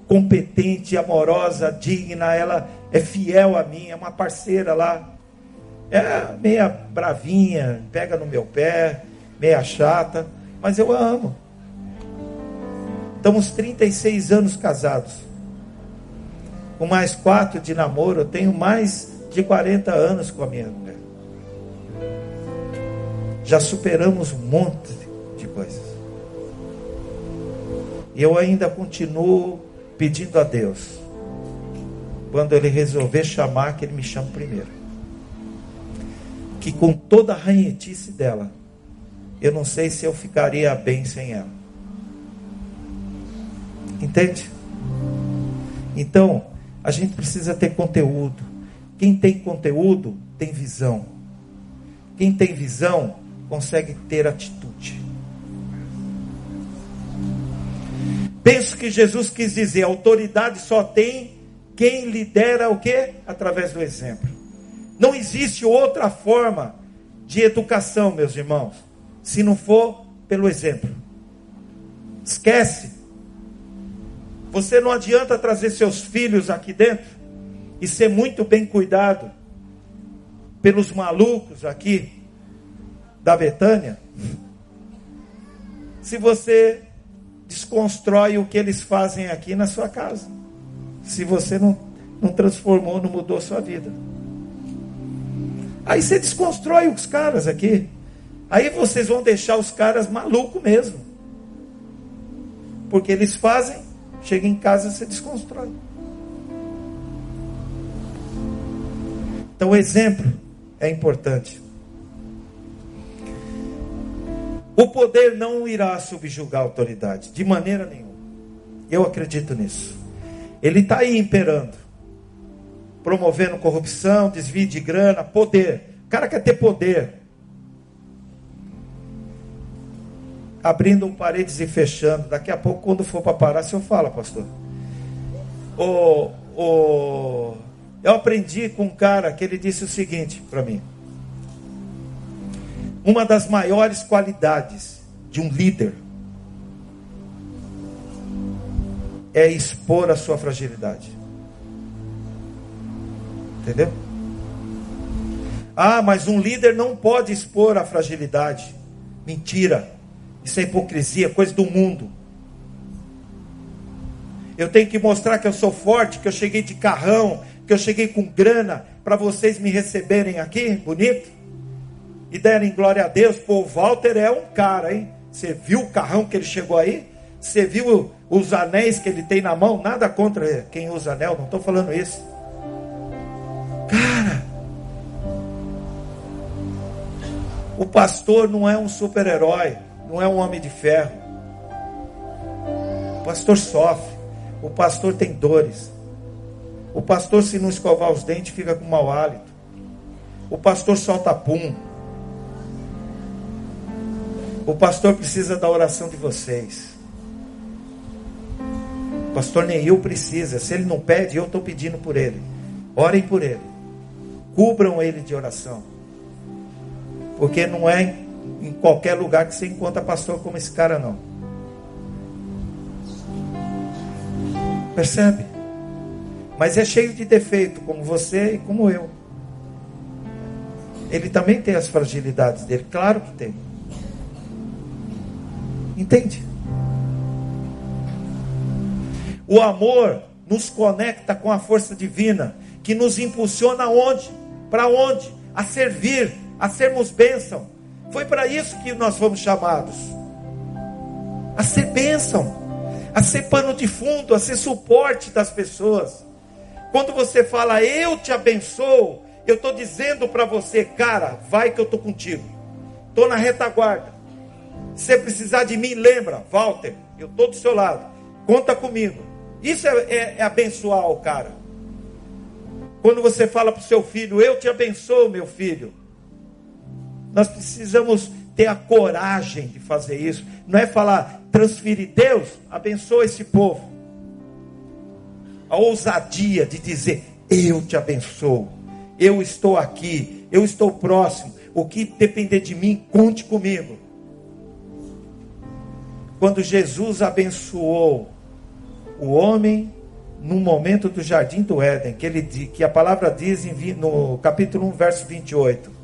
competente, amorosa, digna, ela é fiel a mim, é uma parceira lá. É meia bravinha, pega no meu pé, meia chata, mas eu a amo. Estamos 36 anos casados. Com mais quatro de namoro, eu tenho mais de 40 anos com a minha mulher. Já superamos um monte de coisas. E eu ainda continuo pedindo a Deus, quando Ele resolver chamar, que Ele me chame primeiro. Que com toda a ranhetice dela, eu não sei se eu ficaria bem sem ela. Entende? Então, a gente precisa ter conteúdo. Quem tem conteúdo tem visão. Quem tem visão consegue ter atitude. Penso que Jesus quis dizer, autoridade só tem quem lidera o quê? Através do exemplo. Não existe outra forma de educação, meus irmãos, se não for pelo exemplo. Esquece. Você não adianta trazer seus filhos aqui dentro e ser muito bem cuidado pelos malucos aqui da Betânia, se você desconstrói o que eles fazem aqui na sua casa. Se você não, não transformou, não mudou sua vida. Aí você desconstrói os caras aqui. Aí vocês vão deixar os caras malucos mesmo. Porque eles fazem, chega em casa você desconstrói. Então o exemplo é importante. O poder não irá subjugar a autoridade, de maneira nenhuma. Eu acredito nisso. Ele está aí imperando, promovendo corrupção, desvio de grana, poder. O cara quer ter poder. Abrindo paredes e fechando. Daqui a pouco, quando for para parar, se eu falo, pastor. O, o, eu aprendi com um cara que ele disse o seguinte para mim. Uma das maiores qualidades de um líder é expor a sua fragilidade. Entendeu? Ah, mas um líder não pode expor a fragilidade. Mentira. Isso é hipocrisia, coisa do mundo. Eu tenho que mostrar que eu sou forte, que eu cheguei de carrão, que eu cheguei com grana para vocês me receberem aqui, bonito e derem glória a Deus. Pô, o Walter é um cara, hein? Você viu o carrão que ele chegou aí? Você viu os anéis que ele tem na mão? Nada contra quem usa anel, não estou falando isso. O pastor não é um super-herói, não é um homem de ferro. O pastor sofre, o pastor tem dores. O pastor, se não escovar os dentes, fica com mau hálito. O pastor solta pum. O pastor precisa da oração de vocês. O pastor Neil precisa. Se ele não pede, eu estou pedindo por ele. Orem por ele. Cubram ele de oração. Porque não é em qualquer lugar que você encontra pastor como esse cara, não. Percebe? Mas é cheio de defeito, como você e como eu. Ele também tem as fragilidades dele, claro que tem. Entende? O amor nos conecta com a força divina que nos impulsiona aonde? Para onde? A servir, a sermos bênção. Foi para isso que nós fomos chamados. A ser bênção, a ser pano de fundo, a ser suporte das pessoas. Quando você fala, eu te abençoo, eu estou dizendo para você, cara, vai que eu estou contigo. Estou na retaguarda. Se você precisar de mim, lembra, Walter, eu estou do seu lado. Conta comigo. Isso é, é, é abençoar o cara. Quando você fala para o seu filho, eu te abençoo, meu filho. Nós precisamos ter a coragem de fazer isso. Não é falar, transferir Deus, abençoa esse povo. A ousadia de dizer, eu te abençoo. Eu estou aqui, eu estou próximo. O que depender de mim, conte comigo quando Jesus abençoou o homem no momento do jardim do Éden, que, ele, que a palavra diz no capítulo 1, verso 28.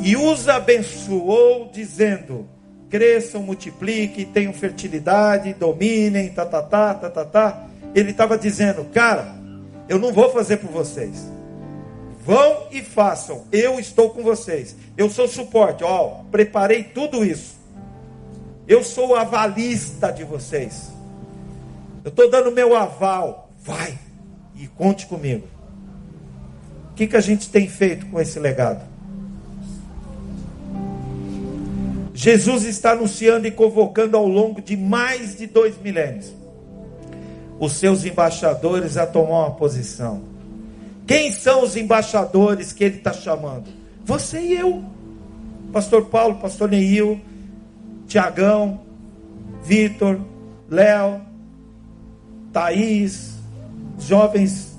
E os abençoou, dizendo: cresçam, multipliquem, tenham fertilidade, dominem, tá, tá, tá, tá, tá, tá. Ele estava dizendo, cara, eu não vou fazer por vocês. Vão e façam. Eu estou com vocês. Eu sou suporte. Ó, preparei tudo isso. Eu sou o avalista de vocês. Eu estou dando meu aval. Vai e conte comigo. O que, que a gente tem feito com esse legado? Jesus está anunciando e convocando ao longo de mais de dois milênios os seus embaixadores a tomar uma posição. Quem são os embaixadores que ele está chamando? Você e eu. Pastor Paulo, Pastor Neil, Tiagão, Vitor, Léo, Thaís, jovens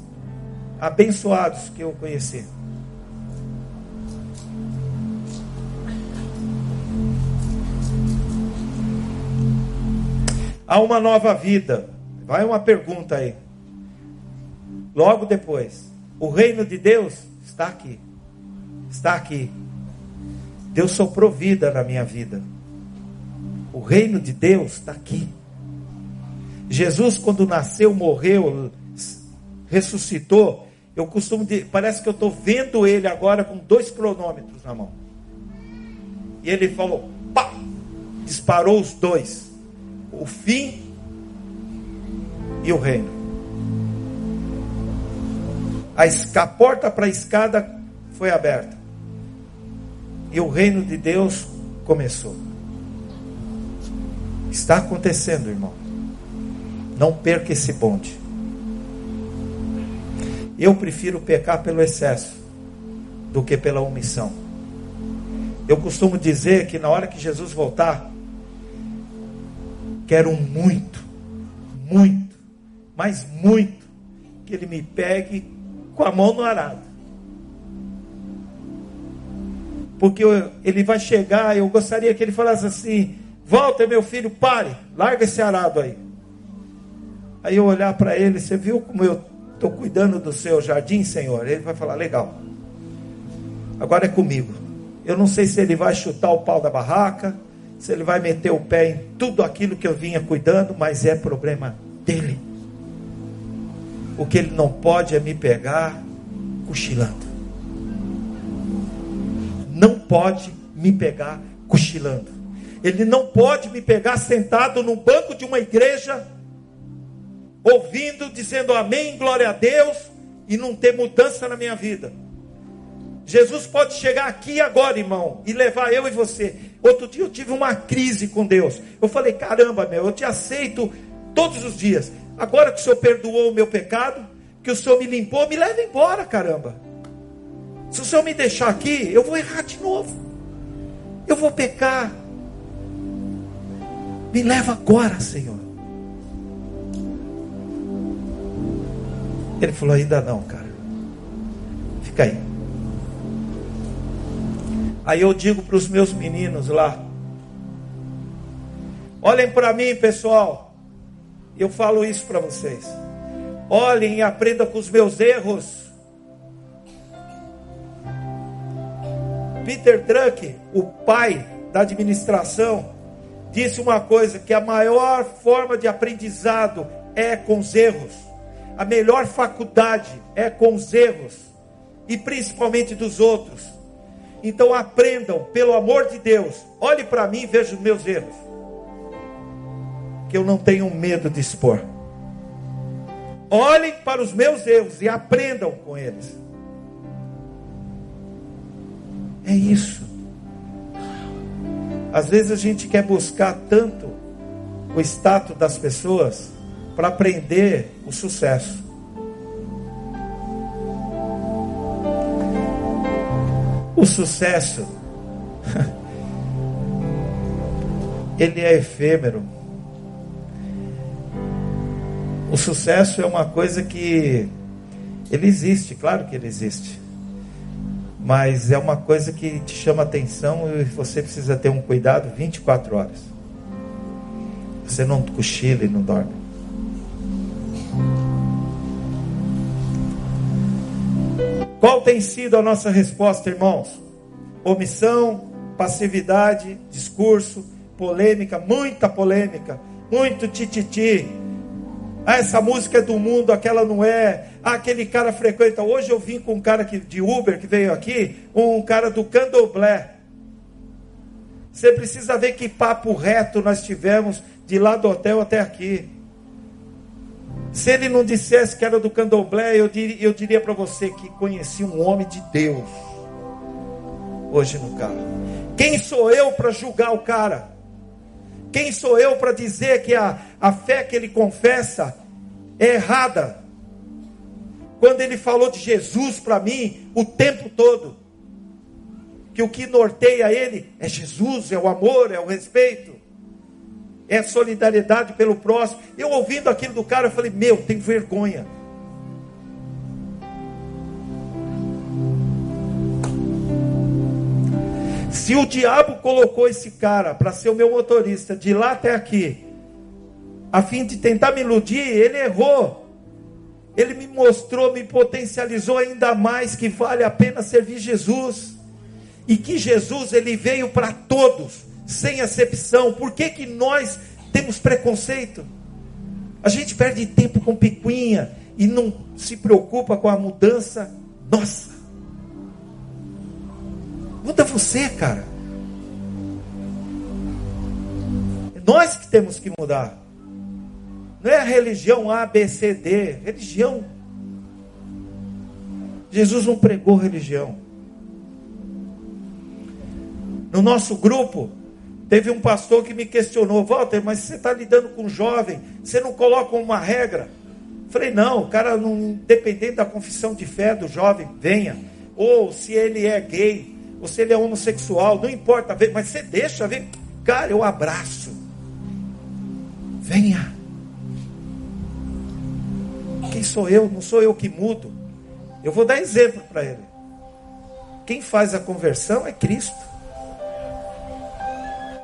abençoados que eu conheci. Há uma nova vida. Vai uma pergunta aí. Logo depois, o reino de Deus está aqui. Está aqui. Deus soprou vida na minha vida. O reino de Deus está aqui. Jesus, quando nasceu, morreu, ressuscitou. Eu costumo dizer, parece que eu estou vendo ele agora com dois cronômetros na mão. E ele falou, pá, disparou os dois: o fim e o reino. A, a porta para a escada foi aberta. E o reino de Deus começou. Está acontecendo, irmão. Não perca esse bonde. Eu prefiro pecar pelo excesso do que pela omissão. Eu costumo dizer que na hora que Jesus voltar, quero muito, muito, mas muito, que Ele me pegue com a mão no arado. Porque Ele vai chegar, eu gostaria que Ele falasse assim: Volta, meu filho, pare, larga esse arado aí. Aí eu olhar para ele, você viu como eu estou cuidando do seu jardim, Senhor? Ele vai falar: Legal, agora é comigo. Eu não sei se ele vai chutar o pau da barraca, se ele vai meter o pé em tudo aquilo que eu vinha cuidando, mas é problema dele. O que ele não pode é me pegar cochilando. Não pode me pegar cochilando. Ele não pode me pegar sentado no banco de uma igreja, ouvindo, dizendo amém, glória a Deus, e não ter mudança na minha vida. Jesus pode chegar aqui agora, irmão, e levar eu e você. Outro dia eu tive uma crise com Deus. Eu falei: caramba, meu, eu te aceito todos os dias. Agora que o Senhor perdoou o meu pecado, que o Senhor me limpou, me leva embora, caramba. Se o Senhor me deixar aqui, eu vou errar de novo. Eu vou pecar. Me leva agora, Senhor. Ele falou: ainda não, cara. Fica aí. Aí eu digo para os meus meninos lá: olhem para mim, pessoal. Eu falo isso para vocês. Olhem e aprendam com os meus erros. Peter Druck, o pai da administração, disse uma coisa: que a maior forma de aprendizado é com os erros. A melhor faculdade é com os erros, e principalmente dos outros. Então aprendam, pelo amor de Deus, olhe para mim e veja os meus erros. Que eu não tenho medo de expor. Olhem para os meus erros e aprendam com eles. É isso. Às vezes a gente quer buscar tanto o status das pessoas para aprender o sucesso. O sucesso, ele é efêmero. O sucesso é uma coisa que ele existe, claro que ele existe. Mas é uma coisa que te chama atenção e você precisa ter um cuidado 24 horas. Você não cochila e não dorme. Qual tem sido a nossa resposta, irmãos? Omissão, passividade, discurso, polêmica, muita polêmica, muito tititi. Ah, essa música é do mundo, aquela não é. Ah, aquele cara frequenta. Hoje eu vim com um cara que, de Uber que veio aqui, um cara do Candomblé. Você precisa ver que papo reto nós tivemos de lá do hotel até aqui. Se ele não dissesse que era do candomblé, eu diria, eu diria para você que conheci um homem de Deus. Hoje no carro. Quem sou eu para julgar o cara? Quem sou eu para dizer que a, a fé que ele confessa é errada? Quando ele falou de Jesus para mim o tempo todo, que o que norteia ele é Jesus, é o amor, é o respeito é solidariedade pelo próximo. Eu ouvindo aquilo do cara, eu falei: Meu, tem vergonha. Se o diabo colocou esse cara para ser o meu motorista de lá até aqui, a fim de tentar me iludir, ele errou. Ele me mostrou, me potencializou ainda mais que vale a pena servir Jesus. E que Jesus ele veio para todos, sem acepção. Por que, que nós temos preconceito? A gente perde tempo com picuinha e não se preocupa com a mudança nossa. Muda você, cara. É nós que temos que mudar. Não é a religião A, B, C, D. Religião. Jesus não pregou religião. No nosso grupo, teve um pastor que me questionou: Walter, mas você está lidando com jovem, você não coloca uma regra? Falei: não, o cara, não, independente da confissão de fé do jovem, venha. Ou se ele é gay, ou se ele é homossexual, não importa, mas você deixa, vem. Cara, eu abraço. Venha. Quem sou eu? Não sou eu que mudo. Eu vou dar exemplo para ele. Quem faz a conversão é Cristo.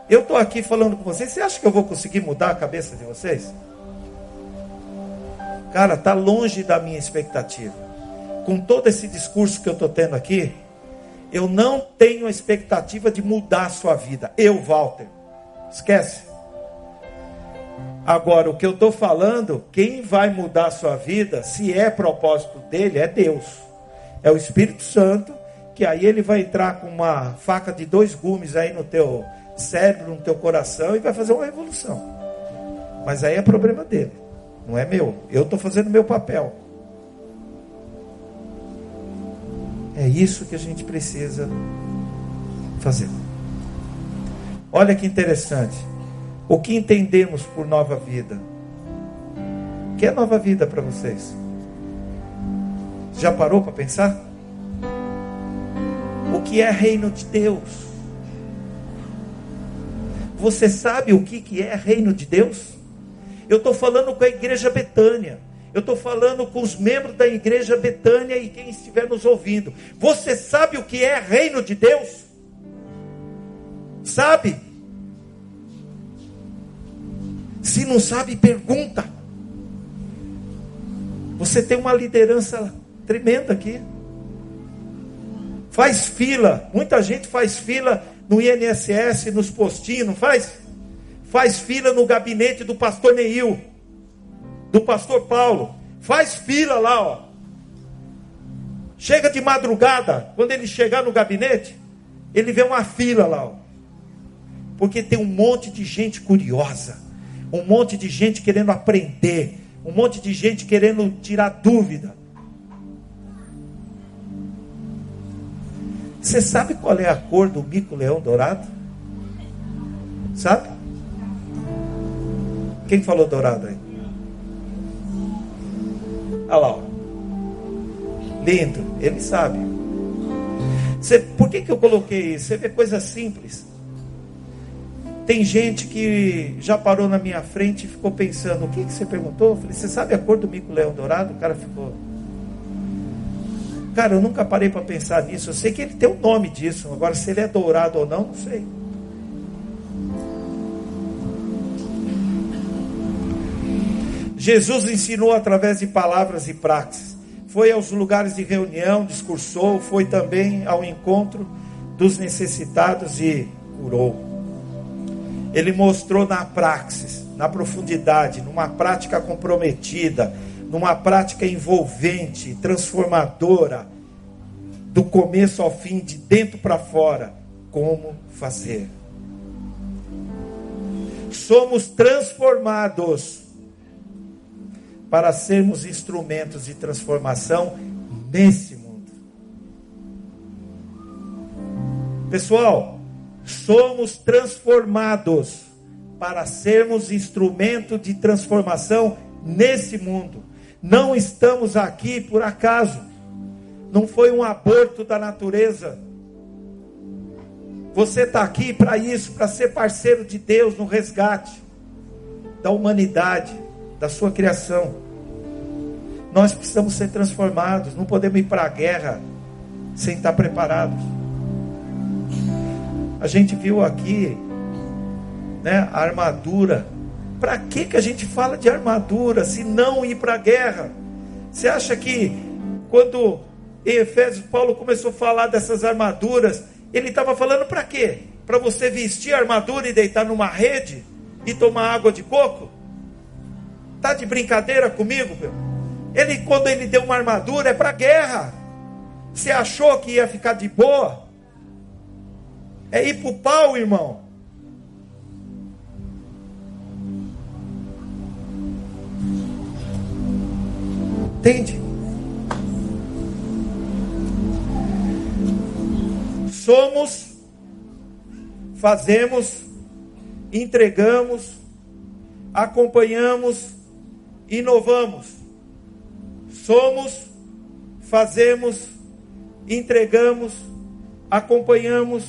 Eu estou aqui falando com vocês. Você acha que eu vou conseguir mudar a cabeça de vocês? Cara, está longe da minha expectativa. Com todo esse discurso que eu estou tendo aqui, eu não tenho a expectativa de mudar a sua vida. Eu, Walter. Esquece. Agora, o que eu estou falando, quem vai mudar a sua vida, se é propósito dele, é Deus. É o Espírito Santo, que aí ele vai entrar com uma faca de dois gumes aí no teu cérebro, no teu coração e vai fazer uma revolução. Mas aí é problema dele, não é meu. Eu estou fazendo meu papel. É isso que a gente precisa fazer. Olha que interessante. O que entendemos por nova vida? O que é nova vida para vocês? Já parou para pensar? O que é reino de Deus? Você sabe o que, que é reino de Deus? Eu estou falando com a igreja Betânia. Eu estou falando com os membros da igreja Betânia e quem estiver nos ouvindo. Você sabe o que é reino de Deus? Sabe? Se não sabe, pergunta. Você tem uma liderança tremenda aqui. Faz fila. Muita gente faz fila no INSS, nos postinhos, faz? Faz fila no gabinete do pastor Neil, do pastor Paulo. Faz fila lá, ó. Chega de madrugada, quando ele chegar no gabinete, ele vê uma fila lá, ó. Porque tem um monte de gente curiosa um monte de gente querendo aprender, um monte de gente querendo tirar dúvida. Você sabe qual é a cor do mico-leão dourado? Sabe? Quem falou dourado aí? Olha lá, ó. lindo, ele sabe. Você, por que, que eu coloquei isso? Você vê coisa simples. Tem gente que já parou na minha frente e ficou pensando: o que, que você perguntou? Eu falei: você sabe a cor do mico-leão dourado? O cara ficou. Cara, eu nunca parei para pensar nisso. Eu sei que ele tem o um nome disso. Agora, se ele é dourado ou não, não sei. Jesus ensinou através de palavras e praxis. Foi aos lugares de reunião, discursou, foi também ao encontro dos necessitados e curou. Ele mostrou na praxis, na profundidade, numa prática comprometida, numa prática envolvente, transformadora, do começo ao fim, de dentro para fora, como fazer. Somos transformados para sermos instrumentos de transformação nesse mundo. Pessoal, somos transformados para sermos instrumento de transformação nesse mundo. Não estamos aqui por acaso. Não foi um aborto da natureza. Você está aqui para isso, para ser parceiro de Deus no resgate da humanidade, da sua criação. Nós precisamos ser transformados. Não podemos ir para a guerra sem estar preparados. A gente viu aqui né, a armadura Para que, que a gente fala de armadura se não ir para a guerra? Você acha que quando em Efésios Paulo começou a falar dessas armaduras, ele estava falando para quê? Para você vestir a armadura e deitar numa rede e tomar água de coco? Tá de brincadeira comigo, meu? Ele quando ele deu uma armadura é para guerra. Você achou que ia ficar de boa? É ir para o pau, irmão. Entende? Somos, fazemos, entregamos, acompanhamos, inovamos. Somos, fazemos, entregamos, acompanhamos,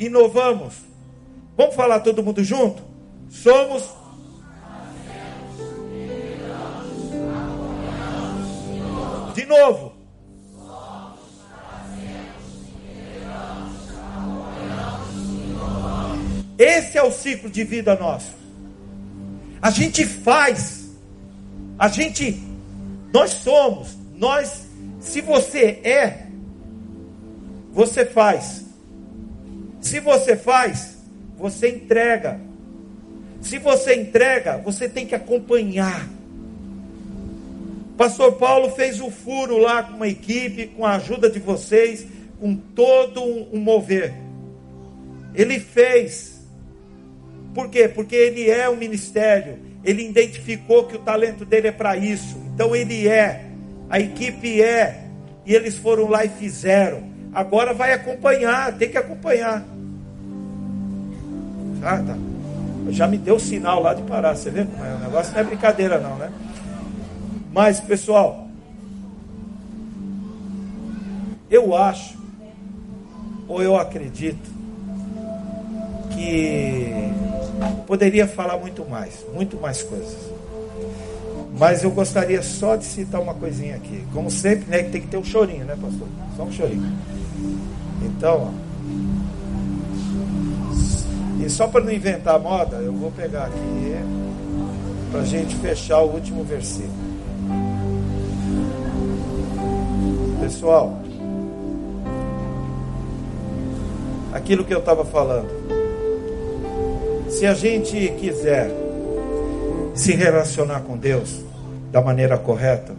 inovamos. Vamos falar todo mundo junto? Somos. Novo. Esse é o ciclo de vida nosso. A gente faz, a gente, nós somos, nós, se você é, você faz. Se você faz, você entrega. Se você entrega, você tem que acompanhar. Pastor Paulo fez o furo lá com uma equipe, com a ajuda de vocês, com todo um mover. Ele fez. Por quê? Porque ele é um ministério. Ele identificou que o talento dele é para isso. Então ele é. A equipe é. E eles foram lá e fizeram. Agora vai acompanhar, tem que acompanhar. Ah, tá. Já me deu sinal lá de parar, você vê? O negócio não é brincadeira não, né? Mas, pessoal, eu acho, ou eu acredito, que poderia falar muito mais, muito mais coisas. Mas eu gostaria só de citar uma coisinha aqui. Como sempre, né, que tem que ter um chorinho, né, pastor? Só um chorinho. Então, ó, e só para não inventar moda, eu vou pegar aqui para a gente fechar o último versículo. Pessoal, aquilo que eu estava falando. Se a gente quiser se relacionar com Deus da maneira correta,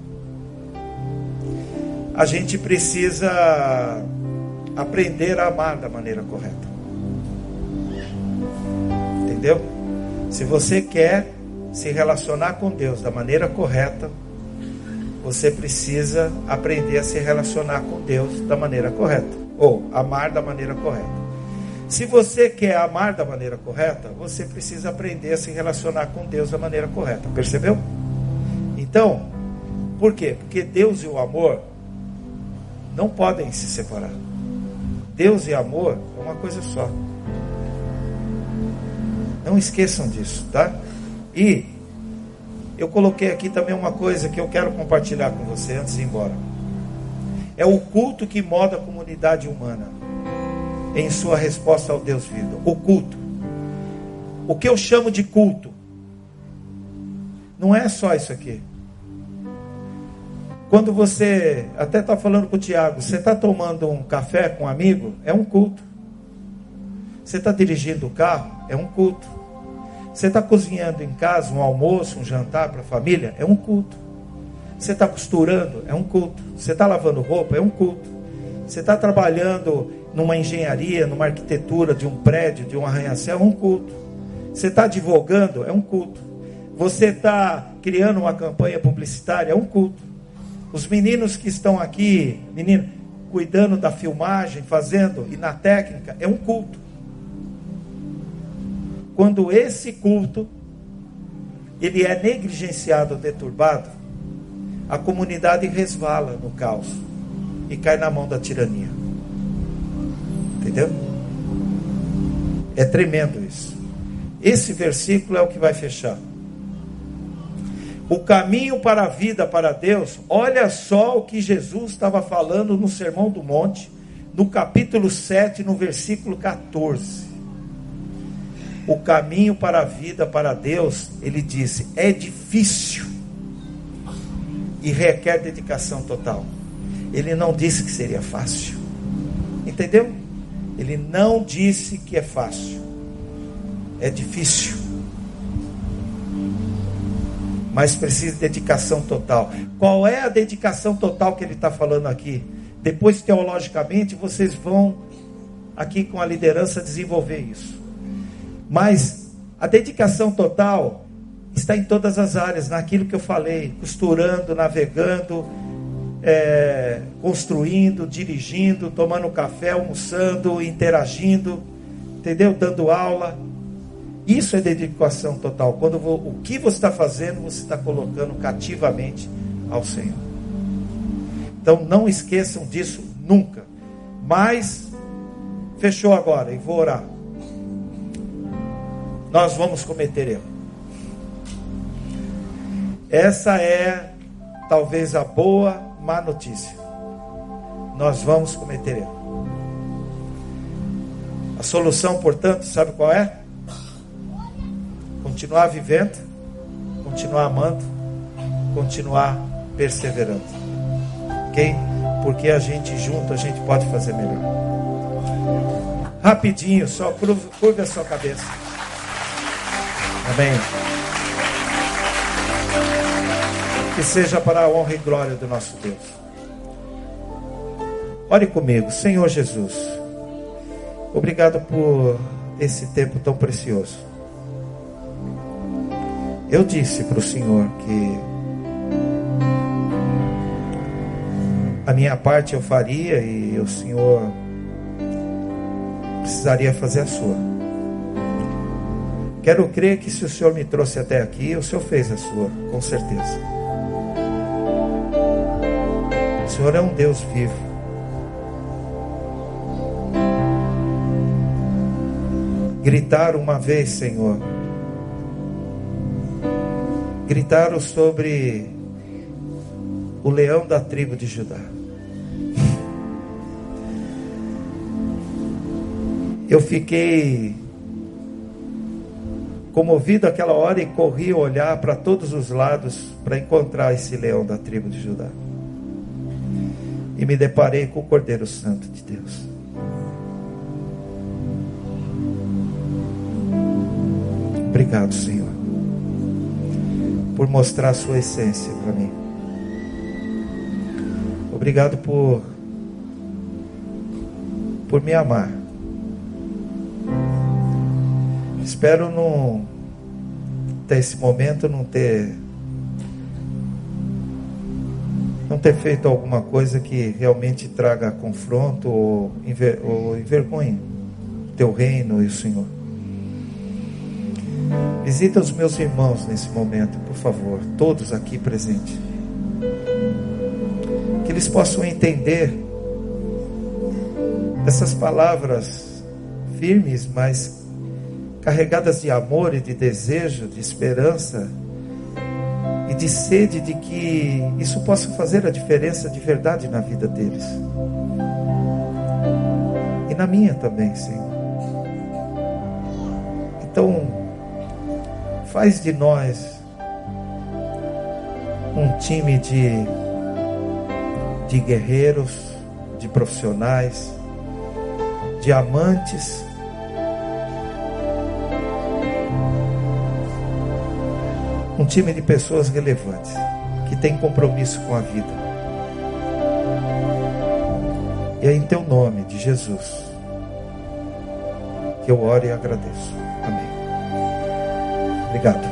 a gente precisa aprender a amar da maneira correta. Entendeu? Se você quer se relacionar com Deus da maneira correta, você precisa aprender a se relacionar com Deus da maneira correta, ou amar da maneira correta. Se você quer amar da maneira correta, você precisa aprender a se relacionar com Deus da maneira correta. Percebeu? Então, por quê? Porque Deus e o amor não podem se separar. Deus e amor é uma coisa só. Não esqueçam disso, tá? E eu coloquei aqui também uma coisa que eu quero compartilhar com você antes de ir embora. É o culto que moda a comunidade humana em sua resposta ao Deus vivo. O culto. O que eu chamo de culto não é só isso aqui. Quando você até está falando com o Tiago, você está tomando um café com um amigo, é um culto. Você está dirigindo o carro, é um culto. Você está cozinhando em casa um almoço, um jantar para a família? É um culto. Você está costurando? É um culto. Você está lavando roupa? É um culto. Você está trabalhando numa engenharia, numa arquitetura de um prédio, de um arranha-céu? É um culto. Você está advogando? É um culto. Você está criando uma campanha publicitária? É um culto. Os meninos que estão aqui, menino, cuidando da filmagem, fazendo e na técnica, é um culto. Quando esse culto ele é negligenciado deturbado, a comunidade resvala no caos e cai na mão da tirania. Entendeu? É tremendo isso. Esse versículo é o que vai fechar. O caminho para a vida para Deus, olha só o que Jesus estava falando no Sermão do Monte, no capítulo 7, no versículo 14. O caminho para a vida, para Deus, ele disse, é difícil e requer dedicação total. Ele não disse que seria fácil. Entendeu? Ele não disse que é fácil. É difícil. Mas precisa de dedicação total. Qual é a dedicação total que ele está falando aqui? Depois, teologicamente, vocês vão aqui com a liderança desenvolver isso. Mas a dedicação total está em todas as áreas, naquilo que eu falei, costurando, navegando, é, construindo, dirigindo, tomando café, almoçando, interagindo, entendeu? Dando aula. Isso é dedicação total. Quando o que você está fazendo, você está colocando cativamente ao Senhor. Então não esqueçam disso nunca. Mas fechou agora e vou orar. Nós vamos cometer erro. Essa é talvez a boa má notícia. Nós vamos cometer erro. A solução, portanto, sabe qual é? Continuar vivendo, continuar amando, continuar perseverando. Ok? Porque a gente junto, a gente pode fazer melhor. Rapidinho, só curva, a sua cabeça. Amém. Que seja para a honra e glória do nosso Deus. Ore comigo, Senhor Jesus. Obrigado por esse tempo tão precioso. Eu disse para o Senhor que a minha parte eu faria e o Senhor precisaria fazer a sua. Quero crer que se o Senhor me trouxe até aqui, o Senhor fez a sua, com certeza. Senhor é um Deus vivo. Gritaram uma vez, Senhor. Gritaram sobre o leão da tribo de Judá. Eu fiquei comovido aquela hora e corri olhar para todos os lados para encontrar esse leão da tribo de Judá e me deparei com o Cordeiro Santo de Deus. Obrigado, Senhor, por mostrar a sua essência para mim. Obrigado por por me amar. Espero não até esse momento não ter não ter feito alguma coisa que realmente traga confronto ou, enver, ou envergonhe teu reino e o Senhor. Visita os meus irmãos nesse momento, por favor, todos aqui presentes. Que eles possam entender essas palavras firmes, mas carregadas de amor e de desejo, de esperança e de sede de que isso possa fazer a diferença de verdade na vida deles. E na minha também, Senhor. Então, faz de nós um time de, de guerreiros, de profissionais, de amantes time de pessoas relevantes, que tem compromisso com a vida. E é em teu nome, de Jesus, que eu oro e agradeço. Amém. Obrigado.